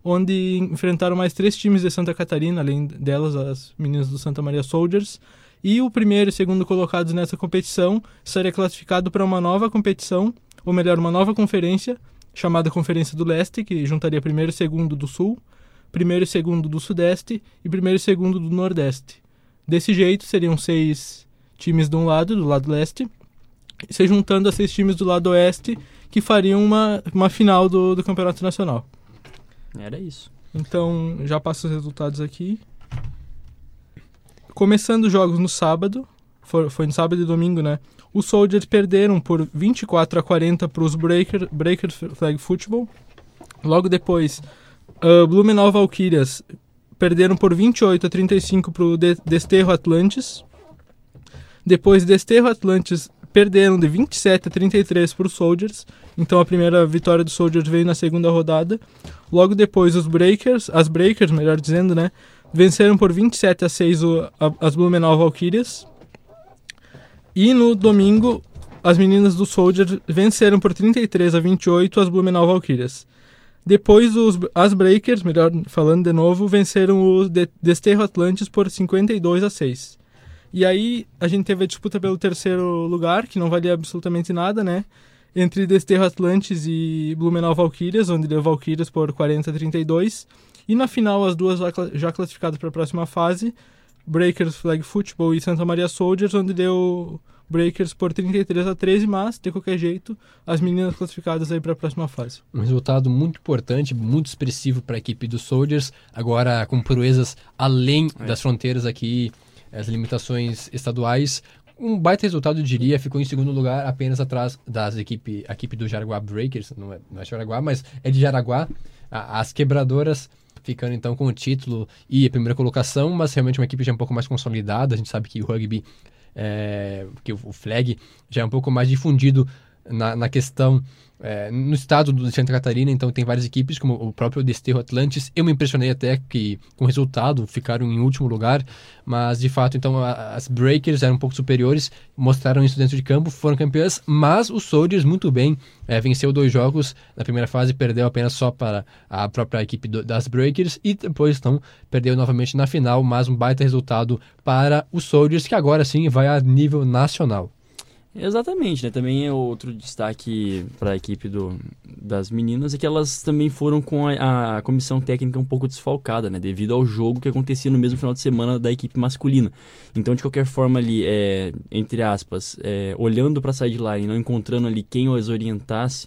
onde enfrentaram mais três times de Santa Catarina, além delas as meninas do Santa Maria Soldiers. E o primeiro e segundo colocados nessa competição estaria classificado para uma nova competição, ou melhor, uma nova conferência, chamada Conferência do Leste, que juntaria primeiro e segundo do Sul, primeiro e segundo do Sudeste e primeiro e segundo do Nordeste. Desse jeito, seriam seis times de um lado, do lado leste, se juntando a seis times do lado oeste, que fariam uma, uma final do, do Campeonato Nacional. Era isso. Então, já passo os resultados aqui. Começando os jogos no sábado, foi, foi no sábado e domingo, né? Os Soldiers perderam por 24 a 40 para os Breaker, Breaker Flag Football. Logo depois, uh, Blumenau Valkyrias perderam por 28 a 35 para o Desterro Atlantis. Depois, Desterro Atlantis perderam de 27 a 33 para os Soldiers. Então, a primeira vitória dos Soldiers veio na segunda rodada. Logo depois, os Breakers, as Breakers, melhor dizendo, né? Venceram por 27 a 6 o, a, as Blumenau Valkyrias. E no domingo, as meninas do Soldier venceram por 33 a 28 as Blumenau Valkyrias. Depois, os, as Breakers, melhor falando de novo, venceram o De- Desterro Atlantis por 52 a 6. E aí, a gente teve a disputa pelo terceiro lugar, que não valia absolutamente nada, né? Entre Desterro Atlantis e Blumenau Valkyrias, onde deu Valkyrias por 40 a 32. E na final, as duas já classificadas para a próxima fase, Breakers, Flag Football e Santa Maria Soldiers, onde deu Breakers por 33 a 13, mas, de qualquer jeito, as meninas classificadas aí para a próxima fase. Um resultado muito importante, muito expressivo para a equipe dos Soldiers, agora com proezas além É. das fronteiras aqui, as limitações estaduais. Um baita resultado, eu diria, ficou em segundo lugar apenas atrás das equipe, a equipe do Jaraguá Breakers, não é, não é Jaraguá, mas é de Jaraguá, a- as quebradoras ficando então com o título e a primeira colocação, mas realmente uma equipe já um pouco mais consolidada, a gente sabe que o rugby, é, que o flag já é um pouco mais difundido na, na questão é, no estado de Santa Catarina, então tem várias equipes, como o próprio Desterro Atlantis. Eu me impressionei até que com o resultado ficaram em último lugar, mas de fato, então a- as Breakers eram um pouco superiores, mostraram isso dentro de campo, foram campeãs, mas os Soldiers muito bem, é, venceu dois jogos na primeira fase, perdeu apenas só para a própria equipe do- das Breakers e depois então perdeu novamente na final, mas um baita resultado para os Soldiers, que agora sim vai a nível nacional. Exatamente, né? Também é outro destaque para a equipe do, das meninas é que elas também foram com a, a comissão técnica um pouco desfalcada, né? Devido ao jogo que acontecia no mesmo final de semana da equipe masculina. Então, de qualquer forma ali, é, entre aspas, é, olhando para a sideline, não encontrando ali quem as orientasse,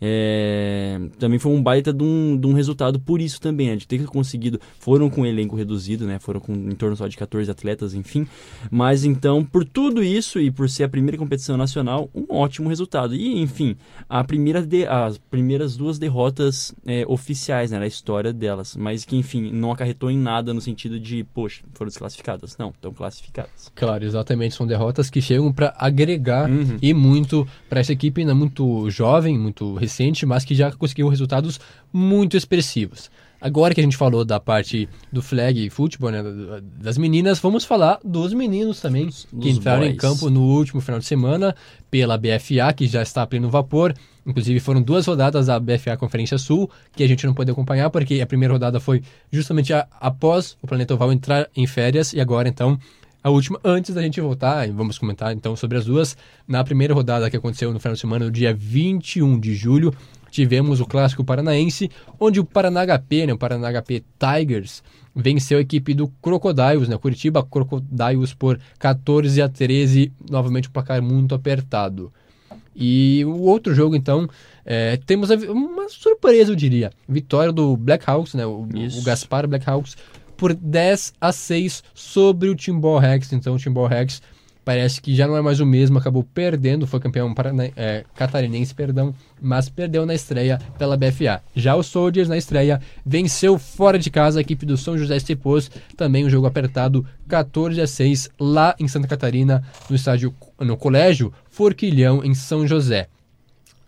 é, também foi um baita de um, de um resultado por isso também, né? De ter conseguido, foram com um elenco reduzido, né? Foram com em torno só de 14 atletas, enfim. Mas então, por tudo isso e por ser a primeira competição nacional, um ótimo resultado. E, enfim, a primeira de, as primeiras duas derrotas é, oficiais, né? Na história delas. Mas que, enfim, não acarretou em nada no sentido de, poxa, foram desclassificadas. Não, estão classificadas. Claro, exatamente. São derrotas que chegam para agregar Uhum. e muito para essa equipe ainda muito jovem, muito recente, mas que já conseguiu resultados muito expressivos. Agora que a gente falou da parte do flag futebol, né, da- das meninas, vamos falar dos meninos também, Dos- que entraram em boys. campo no último final de semana pela BFA, que já está a pleno vapor. Inclusive foram duas rodadas da BFA Conferência Sul, que a gente não pôde acompanhar, porque a primeira rodada foi justamente a- após o Planeta Oval entrar em férias, e agora então a última, antes da gente voltar, vamos comentar então sobre as duas. Na primeira rodada que aconteceu no final de semana, no dia 21 de julho, tivemos o clássico paranaense, onde o Paraná HP, né, o Paraná HP Tigers, venceu a equipe do Crocodiles, né, Curitiba Crocodiles por 14 a 13, novamente um placar muito apertado. E o outro jogo, então, é, temos uma surpresa, eu diria. Vitória do Blackhawks, né? O, Isso. o Gaspar Blackhawks, por 10 a 6 sobre o Timbal Rex. Então, o Timbal Rex parece que já não é mais o mesmo, acabou perdendo, foi campeão parana- é, catarinense, perdão, mas perdeu na estreia pela BFA. Já o Soldiers, na estreia, venceu fora de casa a equipe do São José Estepos, também um jogo apertado, 14 a 6 lá em Santa Catarina, no estádio, no Colégio Forquilhão, em São José.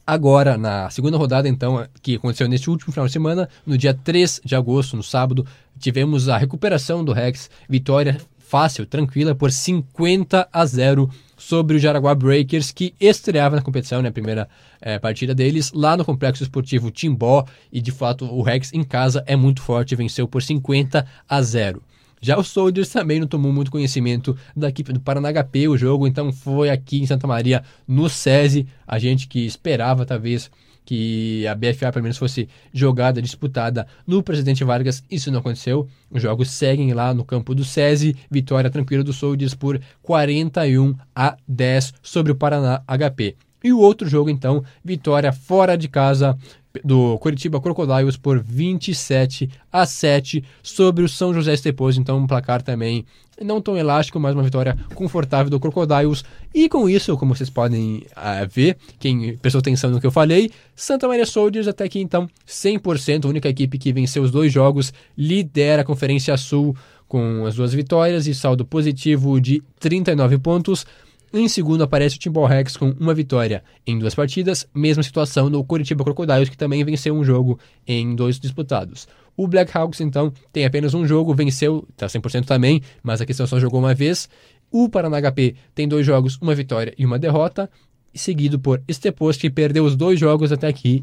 Agora, na segunda rodada, então, que aconteceu neste último final de semana, no dia 3 de agosto, no sábado, tivemos a recuperação do Rex, vitória fácil, tranquila, por 50 a 0 sobre o Jaraguá Breakers, que estreava na competição, né, a primeira eh, partida deles, lá no Complexo Esportivo Timbó, e de fato o Rex em casa é muito forte, venceu por 50 a 0. Já o Soldiers também não tomou muito conhecimento da equipe do Paraná HP, o jogo então foi aqui em Santa Maria, no SESI, a gente que esperava talvez que a BFA pelo menos fosse jogada, disputada no Presidente Vargas, isso não aconteceu. Os jogos seguem lá no campo do SESI, vitória tranquila do Soldiers por 41 a 10 sobre o Paraná HP. E o outro jogo então, vitória fora de casa do Curitiba Crocodiles por 27 a 7 sobre o São José Estepos, então um placar também não tão elástico, mas uma vitória confortável do Crocodiles. E com isso, como vocês podem ah, ver, quem prestou atenção no que eu falei, Santa Maria Soldiers até aqui então 100%, a única equipe que venceu os dois jogos, lidera a Conferência Sul com as duas vitórias e saldo positivo de 39 pontos. Em segundo aparece o Timbal Rex com uma vitória em duas partidas, mesma situação no Curitiba Crocodiles, que também venceu um jogo em dois disputados. O Blackhawks, então, tem apenas um jogo, venceu, está 100% também, mas a questão só jogou uma vez. O Paraná HP tem dois jogos, uma vitória e uma derrota, seguido por Estepos, que perdeu os dois jogos até aqui,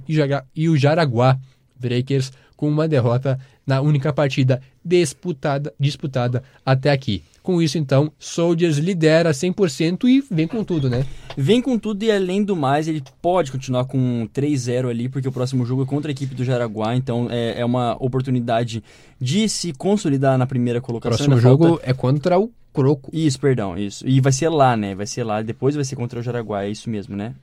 e o Jaraguá Breakers com uma derrota na única partida disputada, disputada até aqui. Com isso, então, Soldiers lidera 100% e vem com tudo, né? Vem com tudo e além do mais, ele pode continuar com 3-0 ali, porque o próximo jogo é contra a equipe do Jaraguá, então é, é uma oportunidade de se consolidar na primeira O colocação. próximo Ainda jogo falta- é contra o Croco. Isso, perdão, isso. E vai ser lá, né? Vai ser lá, depois vai ser contra o Jaraguá, é isso mesmo, né?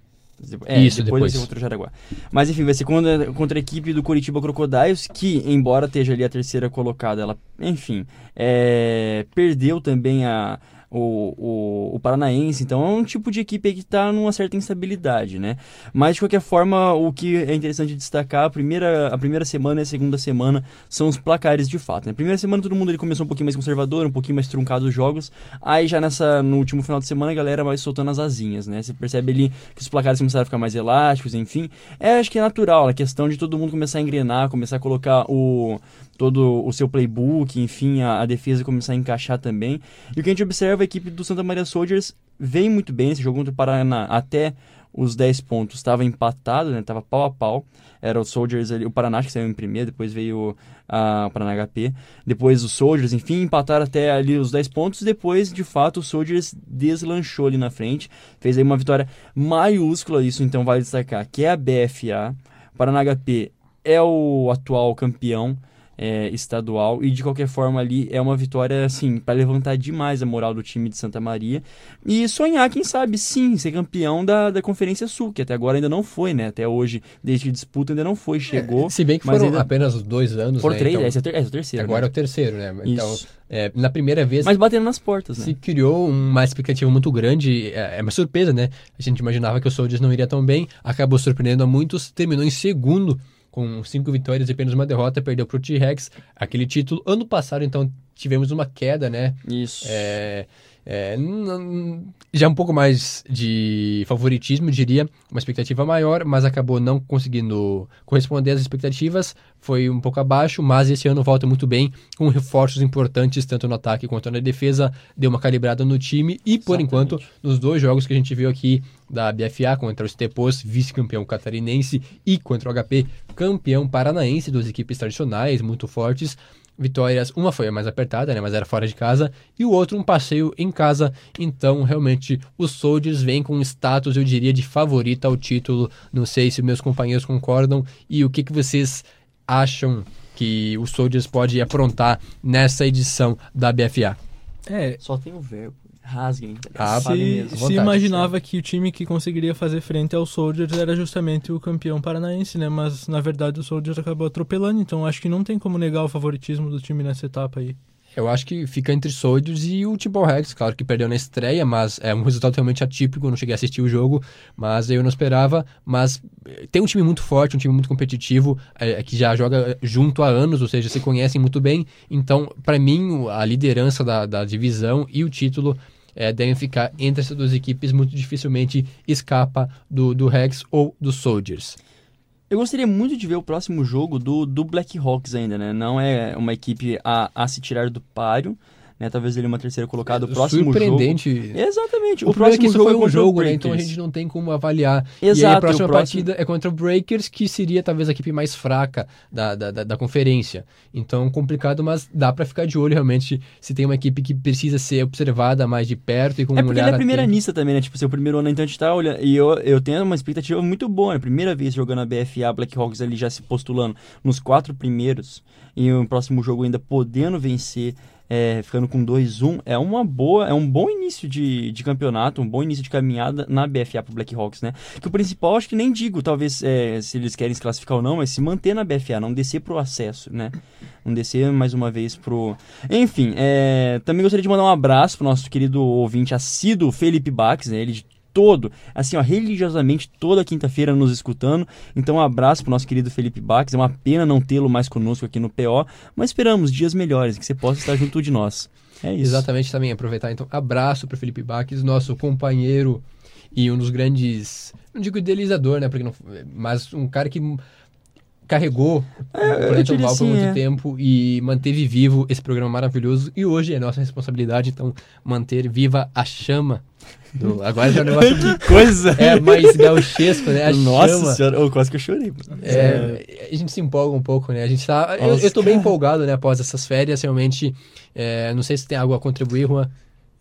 É, Isso, depois, depois. contra o Jaraguá. Mas enfim, vai ser contra, contra a equipe do Curitiba Crocodiles, que, embora esteja ali a terceira colocada, ela, enfim, é, perdeu também a, o, o, o Paranaense, então é um tipo de equipe que está numa certa instabilidade, né? Mas de qualquer forma, o que é interessante destacar, a primeira, a primeira semana e a segunda semana são os placares de fato. Na primeira semana todo mundo ele começou um pouquinho mais conservador, um pouquinho mais truncado os jogos. Aí já nessa no último final de semana a galera vai soltando as asinhas, né? Você percebe ali que os placares começaram a ficar mais elásticos, enfim. É, acho que é natural, a questão de todo mundo começar a engrenar, começar a colocar o todo o seu playbook, enfim, a, a defesa começar a encaixar também. E o que a gente observa, a equipe do Santa Maria Soldiers vem muito bem nesse jogo contra o Paraná até os 10 pontos estava empatado, né? Tava pau a pau. Era o Soldiers ali, o Paraná que saiu em primeiro, depois veio a, o Paraná HP, depois os Soldiers, enfim, empataram até ali os 10 pontos, depois, de fato, o Soldiers deslanchou ali na frente, fez aí uma vitória maiúscula, isso então vale destacar, que é a BFA, o Paraná HP é o atual campeão é, estadual e de qualquer forma ali é uma vitória assim para levantar demais a moral do time de Santa Maria e sonhar quem sabe sim ser campeão da, da Conferência Sul que até agora ainda não foi né até hoje desde que disputa ainda não foi chegou Se bem que foram ainda- apenas dois anos, por né? três Então, esse é o ter- esse é o terceiro agora é né? o terceiro, né? Então, Isso. é, na primeira vez mas batendo nas portas né se criou uma expectativa muito grande. É, é uma surpresa, né? A gente imaginava que o Soldiers não iria tão bem, acabou surpreendendo a muitos, terminou em segundo com cinco vitórias e apenas uma derrota, perdeu para o T-Rex aquele título. Ano passado, então, tivemos uma queda, né? isso É, é, já um pouco mais de favoritismo, diria, uma expectativa maior, mas acabou não conseguindo corresponder às expectativas, foi um pouco abaixo, mas esse ano volta muito bem, com reforços importantes, tanto no ataque quanto na defesa, deu uma calibrada no time, e por Exatamente. enquanto, nos dois jogos que a gente viu aqui da BFA, contra o Stepos, vice-campeão catarinense, e contra o HP, campeão paranaense, duas equipes tradicionais, muito fortes, vitórias. Uma foi a mais apertada, né, mas era fora de casa, e o outro um passeio em casa. Então, realmente, os Soldiers vêm com um status, eu diria, de favorita ao título. Não sei se meus companheiros concordam e o que, que vocês acham que o Soldiers pode aprontar nessa edição da BFA. É, só tem o verbo rasguem Ah, Fale se, mesmo. se vontade, imaginava que o time que conseguiria fazer frente ao Soldiers era justamente o campeão paranaense, né? Mas na verdade o Soldiers acabou atropelando, então acho que não tem como negar o favoritismo do time nessa etapa aí. Eu acho que fica entre Soldiers e o Tibor Rex, claro que perdeu na estreia, mas é um resultado realmente atípico, eu não cheguei a assistir o jogo, mas eu não esperava, mas eh, tem um time muito forte, um time muito competitivo, eh, que já joga junto há anos, ou seja, se conhecem muito bem, então, para mim, a liderança da, da divisão e o título eh, devem ficar entre essas duas equipes, muito dificilmente escapa do, do Rex ou do Soldiers. Eu gostaria muito de ver o próximo jogo do, do Black Hawks ainda, né? Não é uma equipe a, a se tirar do páreo, né? Talvez ele uma terceira colocada. O próximo Surpreendente. jogo... Exatamente. O, O, problema é próximo que isso jogo foi é um jogo, né? Então a gente não tem como avaliar. e aí Exato, a próxima próximo- partida é contra o Breakers, que seria talvez a equipe mais fraca da, da, da, da conferência. Então, complicado, mas dá pra ficar de olho realmente se tem uma equipe que precisa ser observada mais de perto e com É porque ele é primeira atento. nista também, né? Tipo, seu primeiro ano, então a gente tá olhando. E eu, eu tenho uma expectativa muito boa, né? Primeira vez jogando a BFA, Black Hawks ali já se postulando nos quatro primeiros. E o próximo jogo ainda podendo vencer, é, ficando com 2-1. É uma boa, é um bom início de, de campeonato, um bom início de caminhada na BFA pro Black Hawks, né? Que o principal, acho que nem digo, talvez, é, se eles querem se classificar ou não, mas se manter na BFA, não descer pro acesso, né? Não descer mais uma vez pro. Enfim, é, também gostaria de mandar um abraço pro nosso querido ouvinte assíduo Felipe Bax, né? Ele todo, assim, ó, religiosamente toda quinta-feira nos escutando. Então, um abraço pro nosso querido Felipe Bax. É uma pena não tê-lo mais conosco aqui no PO, mas esperamos dias melhores, que você possa estar junto de nós. É isso. Exatamente também, aproveitar então. Abraço pro Felipe Baques, nosso companheiro e um dos grandes, não digo idealizador, né, porque não, mas um cara que carregou É, o Planeta diria Oval por assim, muito é. tempo e manteve vivo esse programa maravilhoso. E hoje é nossa responsabilidade, então, manter viva a chama. Do... Agora já é um negócio Coisa! é mais gauchesco, né? A Nossa chama. senhora, oh, quase que eu chorei. É, a gente se empolga um pouco, né? A gente tá. Eu, eu tô bem empolgado, né? Após essas férias, realmente. é, não sei se tem algo a contribuir, Juan.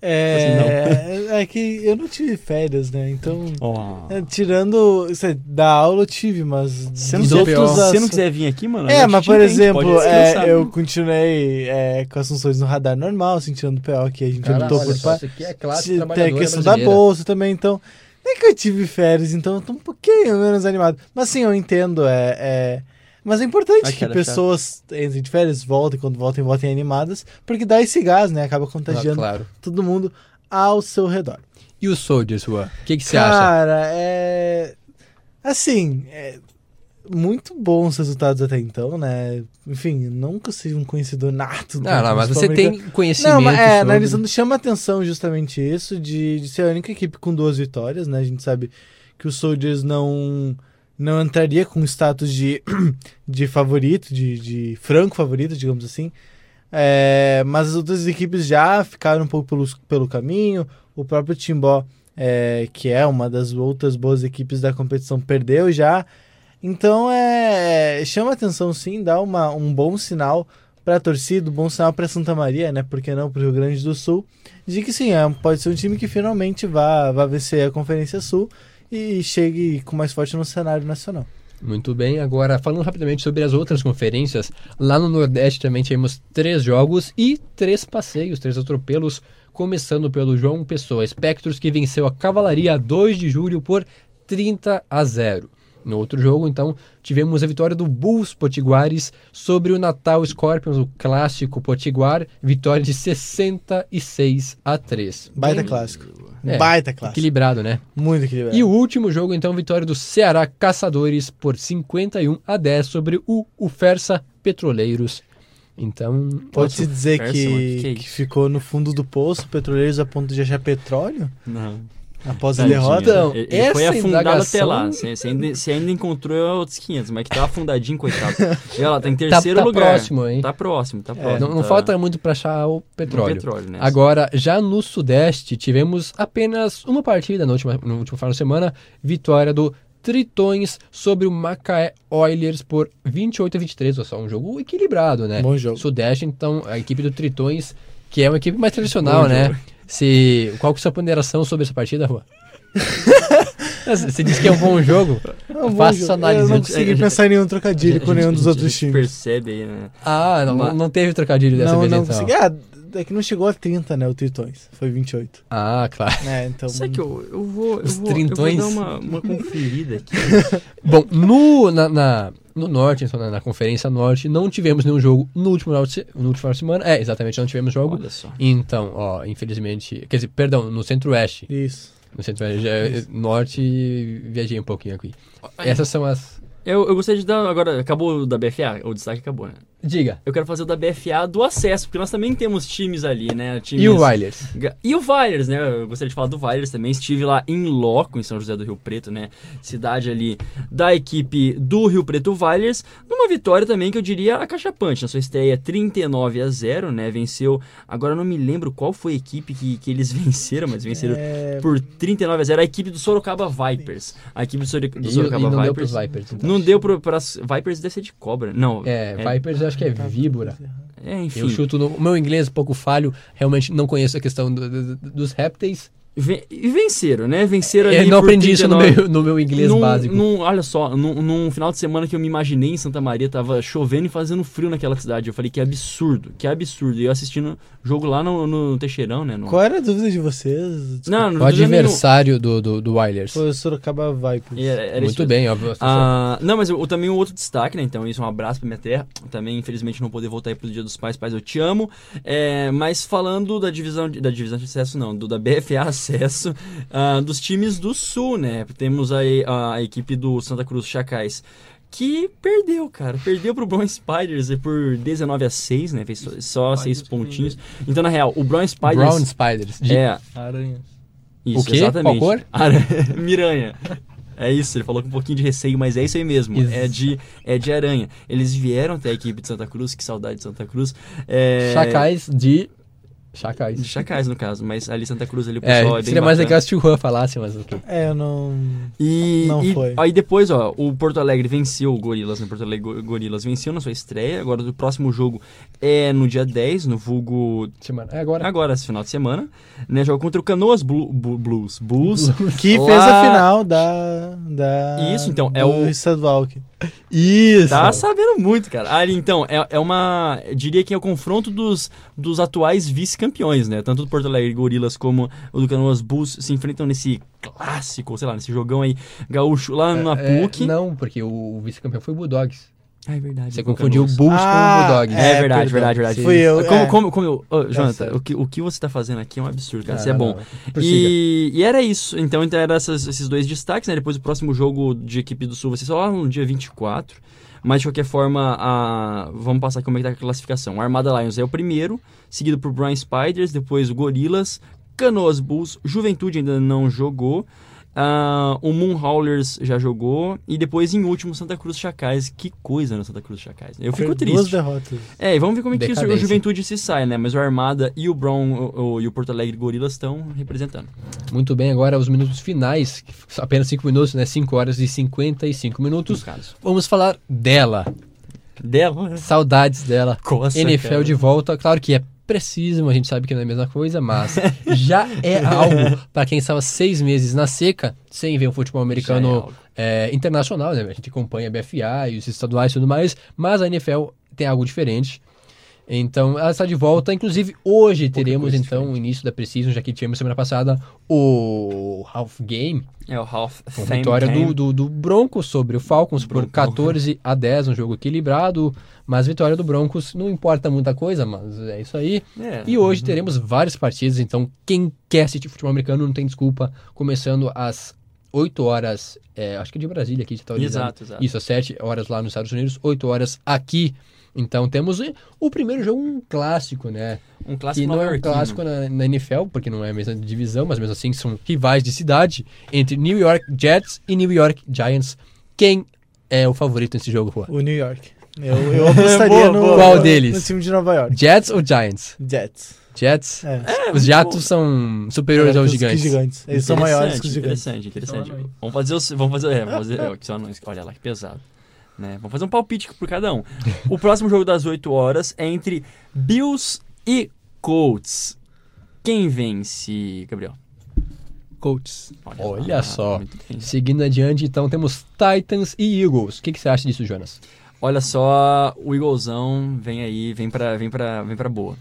É, é que eu não tive férias, né? Então, Oh. é, tirando isso aí, da aula eu tive, mas Se dos não, outros você não quiser vir aqui, mano. É, mas por exemplo, é, descansar. eu continuei é, com as funções no radar normal, sentindo o PO que a gente optou por pa- isso aqui é clássico Tem a questão da bolsa também, então. Nem que eu tive férias, então eu tô um pouquinho menos animado. Mas sim, eu entendo, é. É- Mas é importante Ai, que cara, pessoas entrem de férias, voltem, quando voltem, voltem animadas, porque dá esse gás, né? Acaba Ah, contagiando claro. todo mundo ao seu redor. E os Soldiers, Juan? O que, que você acha? Cara, é. Assim, é... muito bons resultados até então, né? Enfim, nunca seja um conhecedor nato. do Não, não, mas futebol você tem conhecimento Não, mas é, sobre... analisando, chama atenção justamente isso, de, de ser a única equipe com duas vitórias, né? A gente sabe que o Soldiers não, não entraria com status de, de favorito, de, de franco favorito, digamos assim. É, mas as outras equipes já ficaram um pouco pelo, pelo caminho. O próprio Timbó, é, que é uma das outras boas equipes da competição, perdeu já. Então é chama atenção sim, dá uma, um bom sinal para a torcida, um bom sinal para Santa Maria, né? Por que não para o Rio Grande do Sul? De que sim, é, pode ser um time que finalmente vá, vá vencer a Conferência Sul e chegue com mais forte no cenário nacional. Muito bem, agora falando rapidamente sobre as outras conferências, lá no Nordeste também tivemos três jogos e três passeios, três atropelos, começando pelo João Pessoa Espectros, que venceu a Cavalaria 2 de julho por 30 a 0. No outro jogo, então, tivemos a vitória do Bulls Potiguares sobre o Natal Scorpions, o clássico Potiguar, vitória de 66 a 3. Baita clássico. É, Baita clássico. Equilibrado, né? Muito equilibrado. E o último jogo, então, vitória do Ceará Caçadores por 51 a 10 sobre o Ufersa Petroleiros. Então, Pode-se dizer que, que é que ficou no fundo do poço, petroleiros a ponto de achar petróleo Não. Após a Tadinho. derrota? Então, ele, ele foi essa afundado indagação- até lá. Você, você ainda, você ainda encontrou outros 500, mas que tá afundadinho, coitado. E olha lá, tá em tá, terceiro tá lugar. próximo, hein? Tá próximo, tá próximo. não não tá falta muito para achar o petróleo. petróleo, né? Agora, já no Sudeste, tivemos apenas uma partida na última, no último final de semana, vitória do Tritões sobre o Macaé Oilers por 28 a 23, ou só um jogo equilibrado, né? Bom jogo. Sudeste, então, a equipe do Tritões, que é uma equipe mais tradicional, Bom né? jogo. Se, qual que é a sua ponderação sobre essa partida, Rua? Você disse que é um bom jogo? É um Faça essa análise. Eu não consegui pensar em nenhum trocadilho gente- com nenhum a dos gente- outros a gente times. percebe aí, né? Ah, não, Mas- não teve trocadilho dessa Não, vez, não então. consegui. Ah, é que não chegou a 30, né? O Tritões. Foi 28. Ah, claro. É, então. Sabe que eu, eu vou, eu Os vou, eu trintões. vou dar uma, uma conferida aqui. Bom, no, na, na- no Norte, então, na, na Conferência Norte, não tivemos nenhum jogo no último, final de no último de semana. É, exatamente, não tivemos jogo. Olha só. Então, ó, infelizmente... Quer dizer, perdão, no Centro-Oeste. Isso. No Centro-Oeste. já- Norte, viajei um pouquinho aqui. Essas são as... Eu, eu gostaria de dar. Agora, acabou o da BFA? O destaque acabou, né? Diga. Eu quero fazer o da BFA do acesso, porque nós também temos times ali, né? Times... E o Wilders? Ga- E o Vailers, né? Eu gostaria de falar do Vailers também. Estive lá em loco, em São José do Rio Preto, né? Cidade ali da equipe do Rio Preto Vailers. Numa vitória também que eu diria acachapante. Na sua estreia 39 a 0, né? Venceu. Agora eu não me lembro qual foi a equipe que, que eles venceram, mas venceram É, por 39 a 0. A equipe do Sorocaba Vipers. A equipe do, Sor- do E, e Sorocaba não deu Vipers. pros Vipers, então. Não deu pras Vipers deve ser de cobra. Não. É, Vipers eu acho que é víbora. É, enfim. Eu chuto no... O meu inglês é um pouco falho, realmente não conheço a questão do- do- dos répteis. E venceram, né? Venceram ali Eu não aprendi isso no 39. meu, no meu inglês Num- básico. num- olha só, num, num final de semana que eu me imaginei em Santa Maria, tava chovendo e fazendo frio naquela cidade. Eu falei que absurdo, que absurdo. E eu assistindo jogo lá no, no Teixeirão, né? no- Qual era a dúvida de vocês? Desculpa. Não, não O dizendo nenhum. adversário do, do, do Wilders. Foi o Sorocaba Vipers. Era- era isso Muito bem, óbvio. Ah, não, mas eu, também um outro destaque, né? Então, isso é um abraço pra minha terra. Também, infelizmente, não poder voltar aí pro Dia dos Pais. Pais, eu te amo. É, mas falando da divisão, de, da divisão de acesso, não, do da BFA Acesso, ah, dos times do Sul, né? Temos aí a, a equipe do Santa Cruz Chacais. Que perdeu, cara. Perdeu pro Brown Spiders por 19 a 6, né? Fez só, só seis pontinhos. Então, na real, o Brown Spiders. Brown Spiders. De- É, Aranhas. isso, O quê? exatamente. Qual cor? Ara- Miranha. É isso, ele falou com um pouquinho de receio, mas é isso aí mesmo. Isso. É de, é de aranha. Eles vieram até a equipe de Santa Cruz, que saudade de Santa Cruz. É, Chacais de. Chacais. De Chacais, no caso, mas ali Santa Cruz, ali o É, pessoal é, bem seria mais legal se o Juan falasse, mas ok. É, eu não. E, Não e foi. aí depois, ó, o Porto Alegre venceu o Gorilas, né? Porto Alegre Go- Gorilas venceu na sua estreia. Agora o próximo jogo é no dia 10, no vulgo Semana- É agora. agora, esse final de semana, né? Joga contra o Canoas Blu- Blues. Bulls. Que Lá- fez a final da. da Isso, então, é o- estadual. Isso! Tá sabendo muito, cara. Ali, então, é, é uma. diria que é o confronto dos, dos atuais vice-campeões, né? Tanto do Porto Alegre Gorilas como o do Canoas Bulls se enfrentam nesse clássico, sei lá, nesse jogão aí gaúcho lá na É, PUC. não, porque o vice-campeão foi o Bulldogs. Ah, é verdade. Você confundiu o. Bulls com Ah, o Bulldogs. É, É, verdade, verdade, verdade. Fui eu, Como, é. como, como eu. Ô, Jonathan, o que, o que você tá fazendo aqui é um absurdo, cara. Não, Isso é bom. não. E, e era isso. Então, então eram essas- esses dois destaques, né? Depois o próximo jogo de equipe do Sul vai ser só lá no dia 24. Mas de qualquer forma, a... vamos passar aqui como é que tá a classificação. O Armada Lions é o primeiro, seguido por Brian Spiders, depois o Gorilas, Canoas Bulls, Juventude ainda não jogou. Ah, o Moon Howlers já jogou. E depois, em último, Santa Cruz Chacais. Que coisa no Santa Cruz Chacais. Eu fico Duas triste. derrotas. É, e vamos ver como é que o. Juventude se sai, né? Mas o Armada e o Brown o- o- e o Porto Alegre Gorilas estão representando. Muito bem, agora os minutos finais. Apenas 5 minutos, né? 5 horas e 55 No minutos. caso. Vamos falar dela. Dela. Saudades dela. Coça, NFL cara. de volta. Claro que é preciso, a gente sabe que não é a mesma coisa, mas já é algo para quem estava seis meses na seca, sem ver um futebol é americano algo. é, internacional, né? A gente acompanha a BFA e os estaduais e tudo mais, mas a NFL tem algo diferente. Então, ela está de volta. Inclusive, hoje teremos, então, o início da Precision, já que tivemos semana passada o Half Game, É o Half com vitória do, do, do Broncos sobre o Falcons por Broncos. 14 a 10, um jogo equilibrado, mas vitória do Broncos não importa muita coisa, mas é isso aí. É. E hoje teremos várias partidas, então quem quer assistir futebol americano não tem desculpa, começando às 8 horas, é, acho que é de Brasília aqui, você tá olhando. Exato, exato. Isso, às 7 horas lá nos Estados Unidos, 8 horas aqui. Então temos o primeiro jogo, um clássico, né? Um que clássico não é um clássico na, na NFL, porque não é a mesma divisão, mas mesmo assim são rivais de cidade, entre New York Jets e New York Giants. Quem é o favorito nesse jogo, Juan? O New York. Eu, eu apostaria Boa, no, boa. Qual deles? no time de Nova York. Jets ou Giants? Jets. Jets? É. Os Jatos são superiores aos que os gigantes. gigantes. Eles são maiores que os gigantes. Interessante, interessante. Vamos fazer os, vamos fazer, é, vamos fazer, é, que. Olha lá que pesado. Né? Vamos fazer um palpite por cada um. O próximo jogo das 8 horas é entre Bills e Colts. Quem vence, Gabriel? Colts. Olha lá, só. bem. Seguindo adiante, então temos Titans e Eagles. O que, que você acha disso, Jonas? Olha só, o Eaglezão vem aí, vem pra, vem pra, vem pra boa.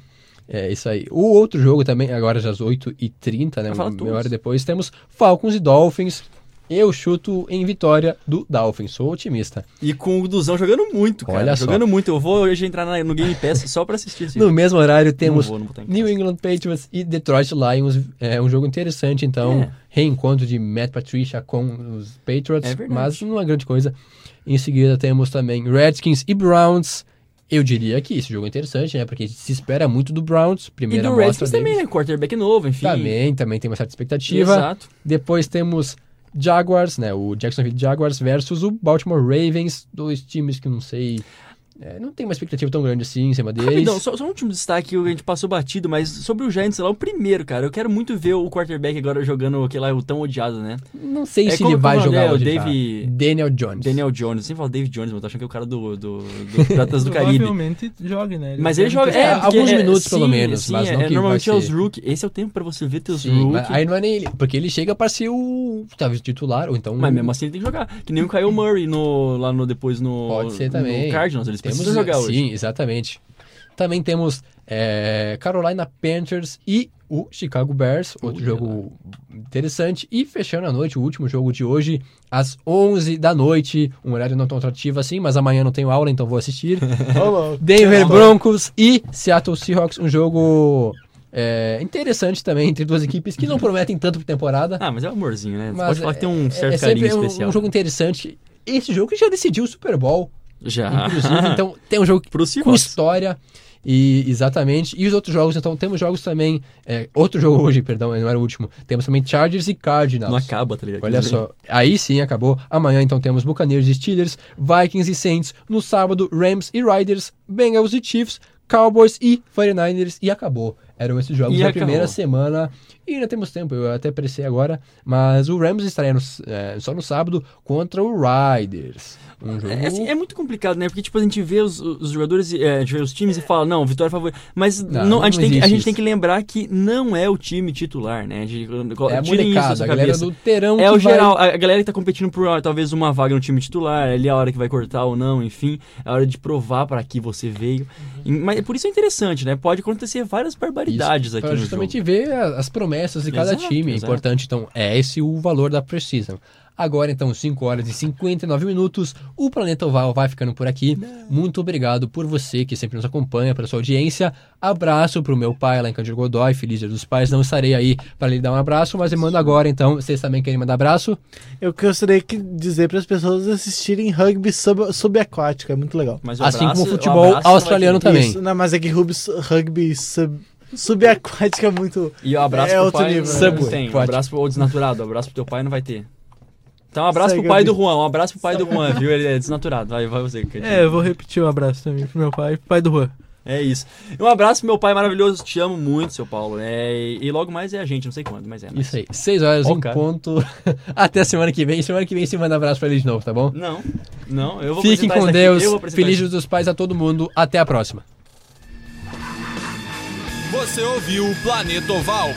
É isso aí. O outro jogo também, agora já às 8h30, né? Uma hora depois, temos Falcons e Dolphins. Eu chuto em vitória do Dolphins, sou otimista. E com o Duzão jogando muito, cara. Olha só. jogando muito. Eu vou hoje entrar no Game Pass só pra assistir No mesmo horário Não temos não vou em New. England Patriots e Detroit Lions. É um jogo interessante, então. É. Reencontro de Matt Patricia com os Patriots, É verdade. mas não é grande coisa. Em seguida temos também Redskins e Browns. Eu diria que esse jogo é interessante, né? Porque se espera muito do Browns. E Primeira do Redskins também, né? Quarterback novo, enfim. Também, também tem uma certa expectativa. Exato. Depois temos Jaguars, né? O Jacksonville Jaguars versus o Baltimore Ravens. Dois times que não sei. É, não tem uma expectativa tão grande assim em cima deles. Rapidão, só, só um último destaque que a gente passou batido, mas sobre o Giants lá, o primeiro, cara. Eu quero muito ver o quarterback agora jogando aquele lá, o tão odiado, né? Não sei É, se como- ele vai jogar é o hoje. Dave-. Daniel Jones. Daniel Jones. Eu sempre falo David Jones, mas eu tô achando que é o cara do, do, do Piratas do Caribe. Provavelmente jogue, né? Mas ele joga. É, É, alguns é- minutos, pelo sim, menos, sim, mas é, não que Normalmente vai é os ser. rookie. Esse é o tempo pra você ver teus Sim, rookie. aí não é nem ele. Porque ele chega pra ser o. Talvez titular, ou então. Mas mesmo assim ele tem que jogar. Que nem o Kyle Murray no, lá no, depois no, Pode ser também. no Cardinals. Eles Temos, jogar hoje. Sim, exatamente. Também temos é, Carolina Panthers e o Chicago Bears, outro Olha jogo interessante. E fechando a noite, o último jogo de hoje, às 11 da noite. Um horário não tão atrativo assim, mas amanhã não tenho aula, então vou assistir. Denver Broncos e Seattle Seahawks, um jogo é, interessante também entre duas equipes que não prometem tanto pra temporada. Ah, mas é um amorzinho, né? Você mas pode falar que tem um é- certo é carinho sempre um- especial. um jogo interessante. Esse jogo que já decidiu o Super Bowl, Já. inclusive. então tem um jogo Pro com história. E exatamente. E os outros jogos, então temos jogos também. é, outro jogo hoje, perdão, não era o último. Temos também Chargers e Cardinals. Não acaba, tá ligado? Olha só, aí sim acabou. Amanhã então temos Buccaneers e Steelers, Vikings e Saints. No sábado, Rams e Riders, Bengals e Chiefs, Cowboys e 49ers. E acabou. Eram esses jogos E da acabou. primeira semana. E ainda temos tempo, eu até apressei agora. Mas o Rams estaria no- é, só no sábado contra o Riders. Um jogo. É, assim, é muito complicado, né? Porque, tipo, a gente vê os, os jogadores, é, a gente vê os times e fala, não, vitória favorita. Mas Não, não, a, gente não tem que, a gente isso. tem que lembrar que não é o time titular, né? A gente, É a molecada, a galera cabeça. do Terão É o vai- geral, a galera que tá competindo por ó, talvez uma vaga no time titular, ali é a hora que vai cortar ou não, enfim, é a hora de provar para que você veio. E- Mas por isso é interessante, né? Pode acontecer várias barbaridades Isso, aqui pra no justamente jogo. ver as promessas de cada Exato, time. É exato. importante, então, é esse o valor da Precision. Agora, então, 5 horas e 59 minutos, o Planeta Oval vai ficando por aqui. Muito obrigado por você que sempre nos acompanha, pela sua audiência. Abraço pro meu pai lá em Cândido Godói, feliz dia dos pais. Não estarei aí para lhe dar um abraço, mas eu mando agora, então. Vocês também querem mandar abraço? Eu gostaria de dizer para as pessoas assistirem rugby sub- subaquático, é muito legal. Mas o Assim abraço- como futebol abraço não australiano também. Isso, não, mas é que rugby, rugby sub- subaquático é muito. E o abraço É pro pai nível, né? tem. Um abraço pro ou desnaturado, um abraço pro teu pai não vai ter. Então um abraço Segue pro pai do. Juan, um abraço pro pai do Juan, viu? Ele é desnaturado. Vai, vai você. É, eu vou repetir o abraço também pro meu pai, pai do Juan. É isso. Um abraço pro meu pai maravilhoso, te amo muito, seu Paulo. É, e, logo mais é a gente, não sei quando, mas é. nóis. Isso aí. 6 horas em cara. ponto. Até a semana que vem. Semana que vem você manda abraço pra ele de novo, tá bom? Não, não, eu vou Fiquem com Deus. eu vou apresentar Feliz isso. Dia dos Pais a todo mundo. Até a próxima. Você ouviu o Planeta Oval.